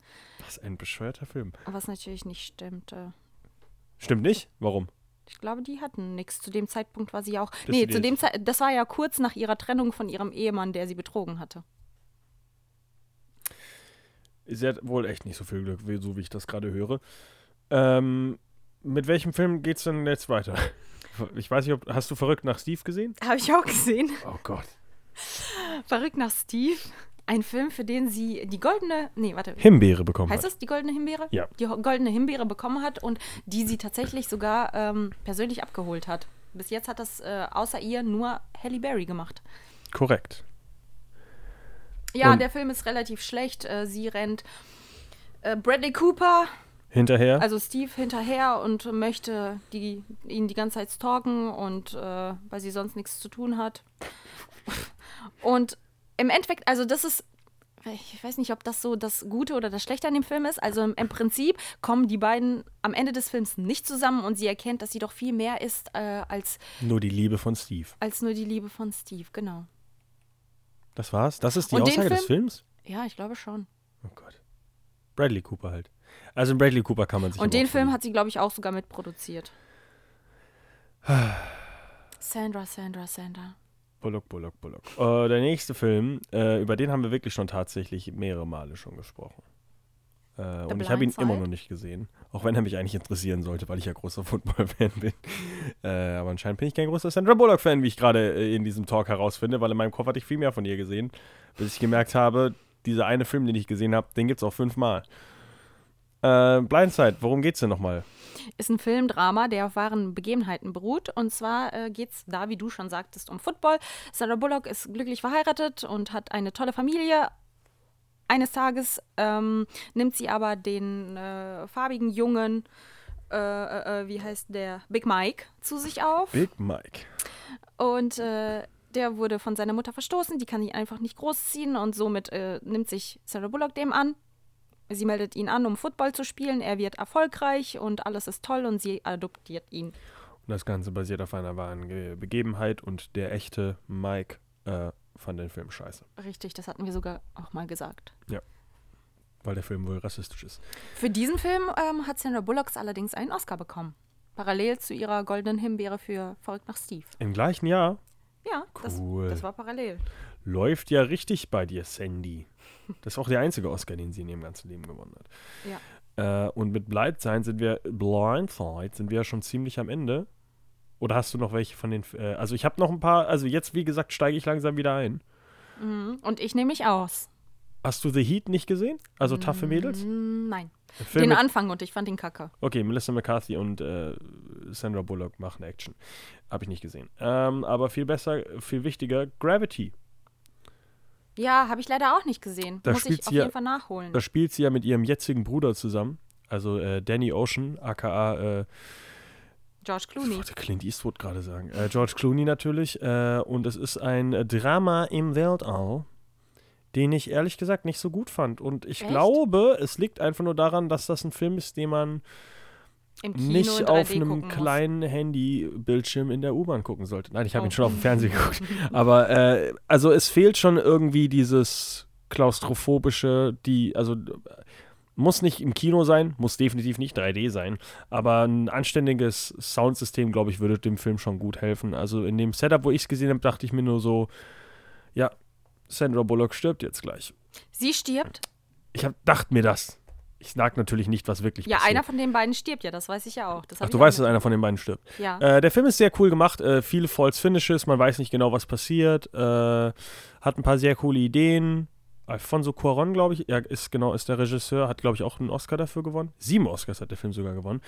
Was ein bescheuerter Film. was natürlich nicht stimmt. Äh, Stimmt nicht? Warum? ich glaube, die hatten nichts. Zu dem Zeitpunkt war sie auch. Das nee, zu dem ist- Zeit, das war ja kurz nach ihrer Trennung von ihrem Ehemann, der sie betrogen hatte. Sie hat wohl echt nicht so viel Glück, wie- so wie ich das gerade höre. Ähm, mit welchem Film geht's denn jetzt weiter? Ich weiß nicht, ob. Hast du verrückt nach Steve gesehen? Habe ich auch gesehen. Oh Gott. Verrückt nach Steve. Ein Film, für den sie die goldene. Nee, warte. Himbeere bekommen Heißt hat. das die goldene Himbeere? Ja. Die goldene Himbeere bekommen hat und die sie tatsächlich sogar ähm, persönlich abgeholt hat. Bis jetzt hat das äh, außer ihr nur Halle Berry gemacht. Korrekt. Ja, Und- der Film ist relativ schlecht. Äh, sie rennt äh, Bradley Cooper, Hinterher. also Steve, hinterher und möchte die, ihn die ganze Zeit stalken und äh, weil sie sonst nichts zu tun hat. Und im Endeffekt, also das ist, ich weiß nicht, ob das so das Gute oder das Schlechte an dem Film ist. Also im, im Prinzip kommen die beiden am Ende des Films nicht zusammen und sie erkennt, dass sie doch viel mehr ist äh, als, Nur die Liebe von Steve. als nur die Liebe von Steve, genau. Das war's? Das ist die Und Aussage des Film- Films? Ja, ich glaube schon. Oh Gott. Bradley Cooper halt. Also in Bradley Cooper kann man sich Und den Film hat sie, glaube ich, auch sogar mitproduziert. (sighs) Sandra, Sandra, Sandra. Bullock, Bullock, Bullock. Äh, der nächste Film, äh, über den haben wir wirklich schon tatsächlich mehrere Male schon gesprochen. Äh, und ich habe ihn Blind immer Side? noch nicht gesehen. Auch wenn er mich eigentlich interessieren sollte, weil ich ja großer (laughs) Football-Fan bin. Äh, aber anscheinend bin ich kein großer Sandra Bullock-Fan, wie ich gerade äh, in diesem Talk herausfinde, weil in meinem Kopf hatte ich viel mehr von ihr gesehen, bis ich gemerkt habe, dieser eine Film, den ich gesehen habe, den gibt es auch fünfmal. Äh, Blindside, worum geht's denn nochmal? Ist ein Filmdrama, der auf wahren Begebenheiten beruht. Und zwar äh, geht es da, wie du schon sagtest, um Football. Sandra Bullock ist glücklich verheiratet und hat eine tolle Familie. Eines Tages ähm, nimmt sie aber den äh, farbigen Jungen, äh, äh, äh, wie heißt der, Big Mike, zu sich auf. Big Mike. Und äh, der wurde von seiner Mutter verstoßen, die kann ihn einfach nicht großziehen und somit nimmt sich Sarah Bullock dem an. Sie meldet ihn an, um Football zu spielen. Er wird erfolgreich und alles ist toll und sie adoptiert ihn. Und das Ganze basiert auf einer wahren Ge- Begebenheit und der echte Mike äh, fand den Film scheiße, Richtig, das hatten wir sogar auch mal gesagt. weil der Film wohl rassistisch ist. Für diesen Film ähm, hat Sandra Bullock allerdings einen Oscar bekommen. Parallel zu ihrer goldenen Himbeere für Verrückt nach Steve. Im gleichen Jahr Ja, das, Cool. das war parallel. läuft ja richtig bei dir, Sandy. Das ist auch der einzige Oscar, den sie in ihrem ganzen Leben gewonnen hat. Ja. Äh, und mit Blindside sind wir, Blindside sind wir ja schon ziemlich am Ende. Oder hast du noch welche von den, äh, also ich habe noch ein paar, also jetzt, wie gesagt, steige ich langsam wieder ein. Mhm. Und ich nehme mich aus. Hast du The Heat nicht gesehen? Also Taffe Mädels? Mm, Nein. Den Anfang und ich fand ihn kacke. Okay, Melissa McCarthy und äh, Sandra Bullock machen Action. Habe ich nicht gesehen. Ähm, aber viel besser, viel wichtiger, Gravity. Ja, habe ich leider auch nicht gesehen. Da Muss ich auf sie ja- jeden Fall nachholen. Da spielt sie ja mit ihrem jetzigen Bruder zusammen. Also äh, Danny Ocean, aka, äh, George ich Clooney. wollte Clint Eastwood gerade sagen. Äh, George Clooney natürlich. Äh, und es ist ein Drama im Weltall, den ich ehrlich gesagt nicht so gut fand. Und ich Echt? glaube, es liegt einfach nur daran, dass das ein Film ist, den man nicht in 3D auf einem kleinen Handybildschirm in der U-Bahn gucken sollte. Nein, ich habe ihn schon auf dem Fernseher (laughs) geguckt. Aber äh, also es fehlt schon irgendwie dieses klaustrophobische, die, also muss nicht im Kino sein, muss definitiv nicht 3D sein, aber ein anständiges Soundsystem, glaube ich, würde dem Film schon gut helfen. Also in dem Setup, wo ich es gesehen habe, dachte ich mir nur so, ja, Sandra Bullock stirbt jetzt gleich. Sie stirbt? Ich hab, dachte mir das. Ich sag natürlich nicht, was wirklich Ja, passiert. einer von den beiden stirbt ja, das weiß ich ja auch. Das Ach, du auch weißt, dass einer von den beiden stirbt. Ja. Äh, der Film ist sehr cool gemacht, äh, viele False Finishes, man weiß nicht genau, was passiert, äh, hat ein paar sehr coole Ideen. Alfonso Cuaron, glaube ich, ja, ist genau, ist der Regisseur, hat, glaube ich, auch einen Oscar dafür gewonnen. Sieben Oscars hat der Film sogar gewonnen.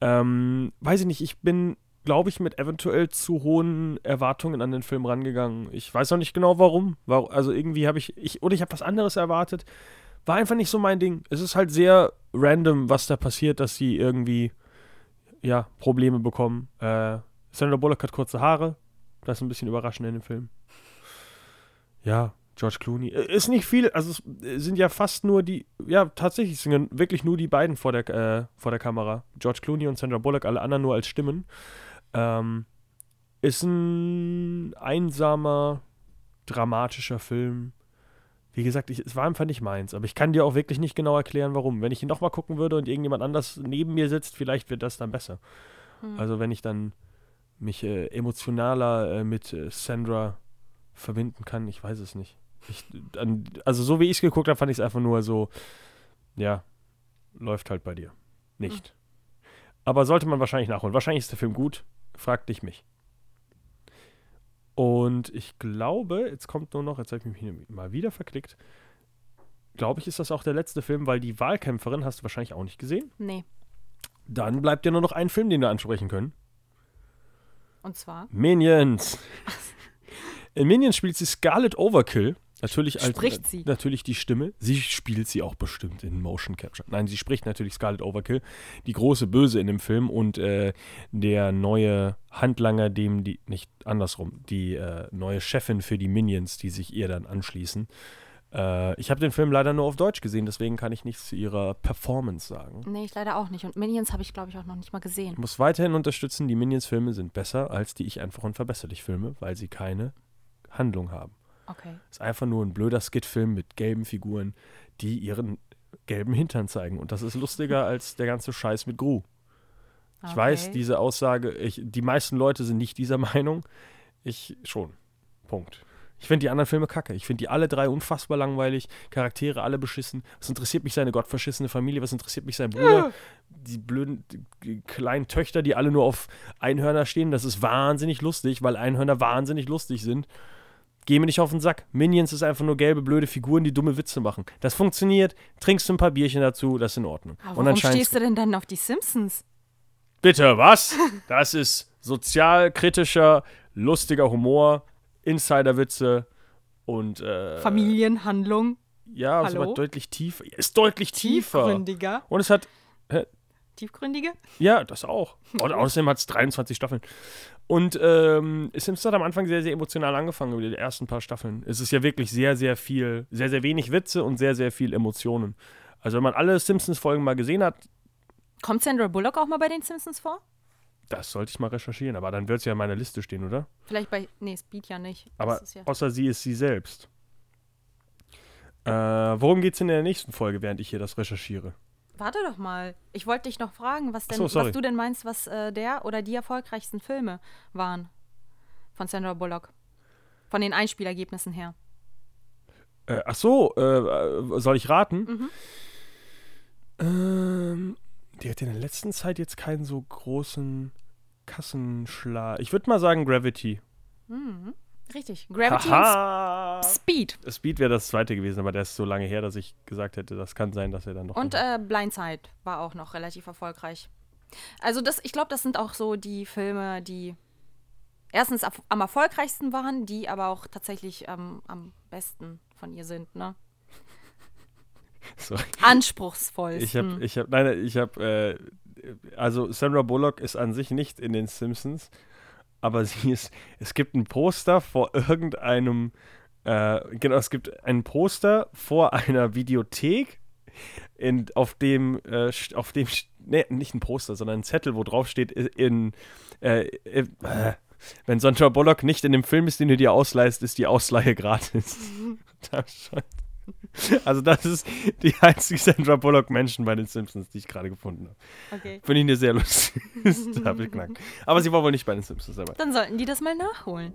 Ähm, weiß ich nicht, ich bin, glaube ich, mit eventuell zu hohen Erwartungen an den Film rangegangen. Ich weiß auch nicht genau warum. Warum also irgendwie habe ich, ich, oder ich habe was anderes erwartet. War einfach nicht so mein Ding. Es ist halt sehr random, was da passiert, dass sie irgendwie ja, Probleme bekommen. Äh, Sandra Bullock hat kurze Haare. Das ist ein bisschen überraschend in dem Film. Ja, George Clooney. Äh, Ist nicht viel, also es sind ja fast nur die, ja, tatsächlich sind wirklich nur die beiden vor der, äh, vor der Kamera. George Clooney und Sandra Bullock, alle anderen nur als Stimmen. Ähm, ist ein einsamer, dramatischer Film. Wie gesagt, ich, es war einfach nicht meins, aber ich kann dir auch wirklich nicht genau erklären, warum. Wenn ich ihn nochmal gucken würde und irgendjemand anders neben mir sitzt, vielleicht wird das dann besser. Hm. Also wenn ich dann mich äh, emotionaler äh, mit äh, Sandra verbinden kann, ich weiß es nicht. Ich, an, also so wie ich es geguckt habe, fand ich es einfach nur so, ja, läuft halt bei dir. Nicht. Aber sollte man wahrscheinlich nachholen. Wahrscheinlich ist der Film gut, frag dich mich. Und ich glaube, jetzt kommt nur noch, jetzt habe ich mich mal wieder verklickt. Glaube ich, ist das auch der letzte Film, weil die Wahlkämpferin hast du wahrscheinlich auch nicht gesehen. Nee. Dann bleibt dir nur noch ein Film, den wir ansprechen können. Und zwar? Minions. In Minions spielt sie Scarlet Overkill. Natürlich als, Spricht sie? Natürlich die Stimme. Sie spielt sie auch bestimmt in Motion Capture. Nein, sie spricht natürlich Scarlet Overkill, die große Böse in dem Film und äh, der neue Handlanger, dem die, nicht andersrum, die äh, neue Chefin für die Minions, die sich ihr dann anschließen. Äh, ich habe den Film leider nur auf Deutsch gesehen, deswegen kann ich nichts zu ihrer Performance sagen. Nee, ich leider auch nicht. Und Minions habe ich, glaube ich, auch noch nicht mal gesehen. Ich muss weiterhin unterstützen, die Minions-Filme sind besser als die Ich einfach unverbesserlich Filme, weil sie keine Handlung haben. Okay. Ist einfach nur ein blöder Skit-Film mit gelben Figuren, die ihren gelben Hintern zeigen. Und das ist lustiger (laughs) als der ganze Scheiß mit Gru. Ich okay. weiß, diese Aussage, ich, die meisten Leute sind nicht dieser (laughs) Meinung. Ich schon. Punkt. Ich finde die anderen Filme kacke. Ich finde die alle drei unfassbar langweilig. Charaktere alle beschissen. Was interessiert mich seine gottverschissene Familie? Was interessiert mich sein Bruder? Die blöden die kleinen Töchter, die alle nur auf Einhörner stehen. Das ist wahnsinnig lustig, weil Einhörner wahnsinnig lustig sind. Geh mir nicht auf den Sack. Minions ist einfach nur gelbe, blöde Figuren, die dumme Witze machen. Das funktioniert. Trinkst du ein paar Bierchen dazu, das ist in Ordnung. Aber Und warum stehst du denn dann auf die Simpsons? Bitte, was? (laughs) Das ist sozialkritischer, lustiger Humor, Insiderwitze und äh, Familienhandlung. ja, aber deutlich tiefer. Ist deutlich tiefer. Tiefgründiger. Und es hat Tiefgründige? ja, das auch. Und außerdem hat es 23 Staffeln. Und ähm, Simpsons hat am Anfang sehr, sehr emotional angefangen über die ersten paar Staffeln. Es ist ja wirklich sehr, sehr viel, sehr, sehr wenig Witze und sehr, sehr viel Emotionen. Also wenn man alle Simpsons-Folgen mal gesehen hat, Kommt Sandra Bullock auch mal bei den Simpsons vor? das sollte ich mal recherchieren. Aber dann wird es ja in meiner Liste stehen, oder? Vielleicht bei. Nee, Speed ja nicht. Aber ja, außer sie ist sie selbst. Äh, worum geht's in der nächsten Folge, während ich hier das recherchiere? Warte doch mal. Ich wollte dich noch fragen, was, denn, so, was du denn meinst, was äh, der oder die erfolgreichsten Filme waren von Sandra Bullock. Von den Einspielergebnissen her. Äh, ach so, äh, soll ich raten? Ähm, die hat in der letzten Zeit jetzt keinen so großen Kassenschlag. Ich würde mal sagen Gravity. Richtig. Gravity und Haha. Speed. Speed wäre das zweite gewesen, aber der ist so lange her, dass ich gesagt hätte, das kann sein, dass er dann noch. Und äh, Blindside war auch noch relativ erfolgreich. Also das, ich glaube, das sind auch so die Filme, die erstens am erfolgreichsten waren, die aber auch tatsächlich ähm, am besten von ihr sind, ne? (laughs) Sorry. Anspruchsvollsten. Ich habe, ich habe, nein, ich habe, äh, also Sandra Bullock ist an sich nicht in den Simpsons, aber (laughs) sie ist, es gibt ein Poster vor irgendeinem, äh, genau, es gibt ein Poster vor einer Videothek, in, auf dem, äh, auf dem, nee, nicht ein Poster, sondern ein Zettel, wo drauf steht, in, äh, äh, wenn Sandra Bullock nicht in dem Film ist, den du dir ausleihst, ist die Ausleihe gratis. (laughs) Da schon. (laughs) Also das ist die einzige Sandra Bullock Menschen bei den Simpsons, die ich gerade gefunden habe. okay. Finde ich eine sehr lustige (laughs) Beknacken. Aber sie war wohl nicht bei den Simpsons dabei. Dann sollten die das mal nachholen.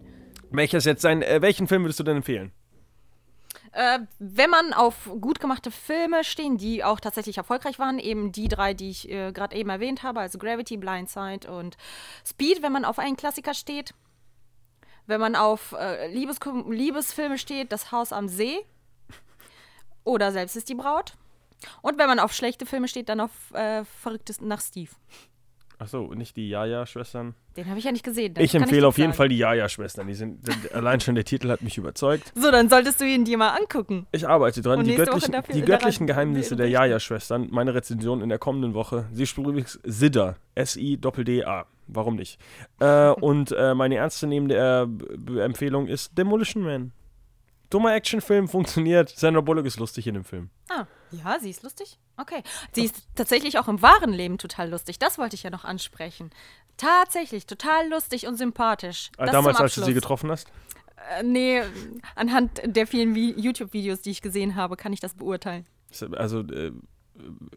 Welches jetzt sein, äh, welchen Film würdest du denn empfehlen? Äh, wenn man auf gut gemachte Filme stehen, die auch tatsächlich erfolgreich waren, eben die drei, die ich äh, gerade eben erwähnt habe, also Gravity, Blindside und Speed, wenn man auf einen Klassiker steht. Wenn man auf äh, Liebes Liebesfilme steht, Das Haus am See oder Selbst ist die Braut. Und wenn man auf schlechte Filme steht, dann auf äh, Verrücktesten nach Steve. Achso, nicht die Jaja-Schwestern. Den habe ich ja nicht gesehen. Ich empfehle dir auf jeden sagen. Fall die Jaja-Schwestern. Die sind, allein schon der Titel hat mich überzeugt. So, dann solltest du ihn dir mal angucken. Ich arbeite dran. Die göttlichen, dafür- die göttlichen Geheimnisse der. Jaja-Schwestern. Meine Rezension in der kommenden Woche. Sie spielt übrigens Sidda. S-I-D-D-A. Warum nicht? Äh, (laughs) und äh, meine ernstzunehmende äh, Empfehlung ist Demolition Man. Dummer Actionfilm, funktioniert. Sandra Bullock ist lustig in dem Film. Ah, ja, sie ist lustig. Okay. Sie ist tatsächlich auch im wahren Leben total lustig. Das wollte ich ja noch ansprechen. Tatsächlich, total lustig und sympathisch. Äh, Das damals, als du sie getroffen hast. Äh, nee, anhand der vielen Vi- YouTube-Videos, die ich gesehen habe, kann ich das beurteilen. Also, äh,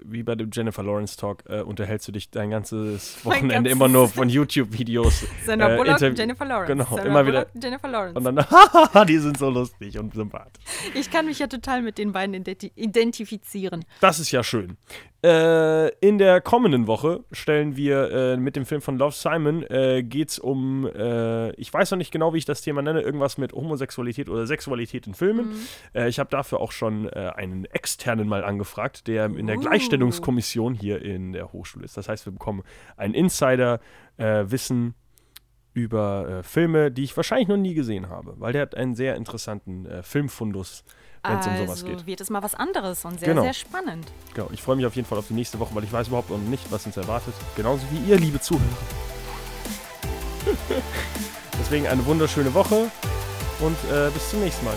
wie bei dem Jennifer Lawrence Talk, äh, unterhältst du dich dein ganzes Wochenende immer nur von YouTube-Videos. (laughs) Sandra äh, Bullock, Interv- Jennifer Lawrence. Genau, Sandra immer wieder. Bullock, Jennifer Lawrence. Und dann, hahaha, (laughs) die sind so lustig und sympathisch. ich kann mich ja total mit den beiden identi identifizieren. Das ist ja schön. Äh, in der kommenden Woche stellen wir äh, mit dem Film von Love Simon äh, geht's um, äh, ich weiß noch nicht genau, wie ich das Thema nenne, irgendwas mit Homosexualität oder Sexualität in Filmen. Äh, ich habe dafür auch schon äh, einen externen mal angefragt, der in der Uh. Gleichstellungskommission hier in der Hochschule ist. Das heißt, wir bekommen ein Insider-Wissen über Filme, die ich wahrscheinlich noch nie gesehen habe, weil der hat einen sehr interessanten äh, Filmfundus, wenn es um sowas also geht. wird es mal was anderes und sehr, Genau. sehr spannend. Genau, ich freue mich auf jeden Fall auf die nächste Woche, weil ich weiß überhaupt noch nicht, was uns erwartet. Genauso wie ihr, liebe Zuhörer. (laughs) Deswegen eine wunderschöne Woche und äh, bis zum nächsten Mal.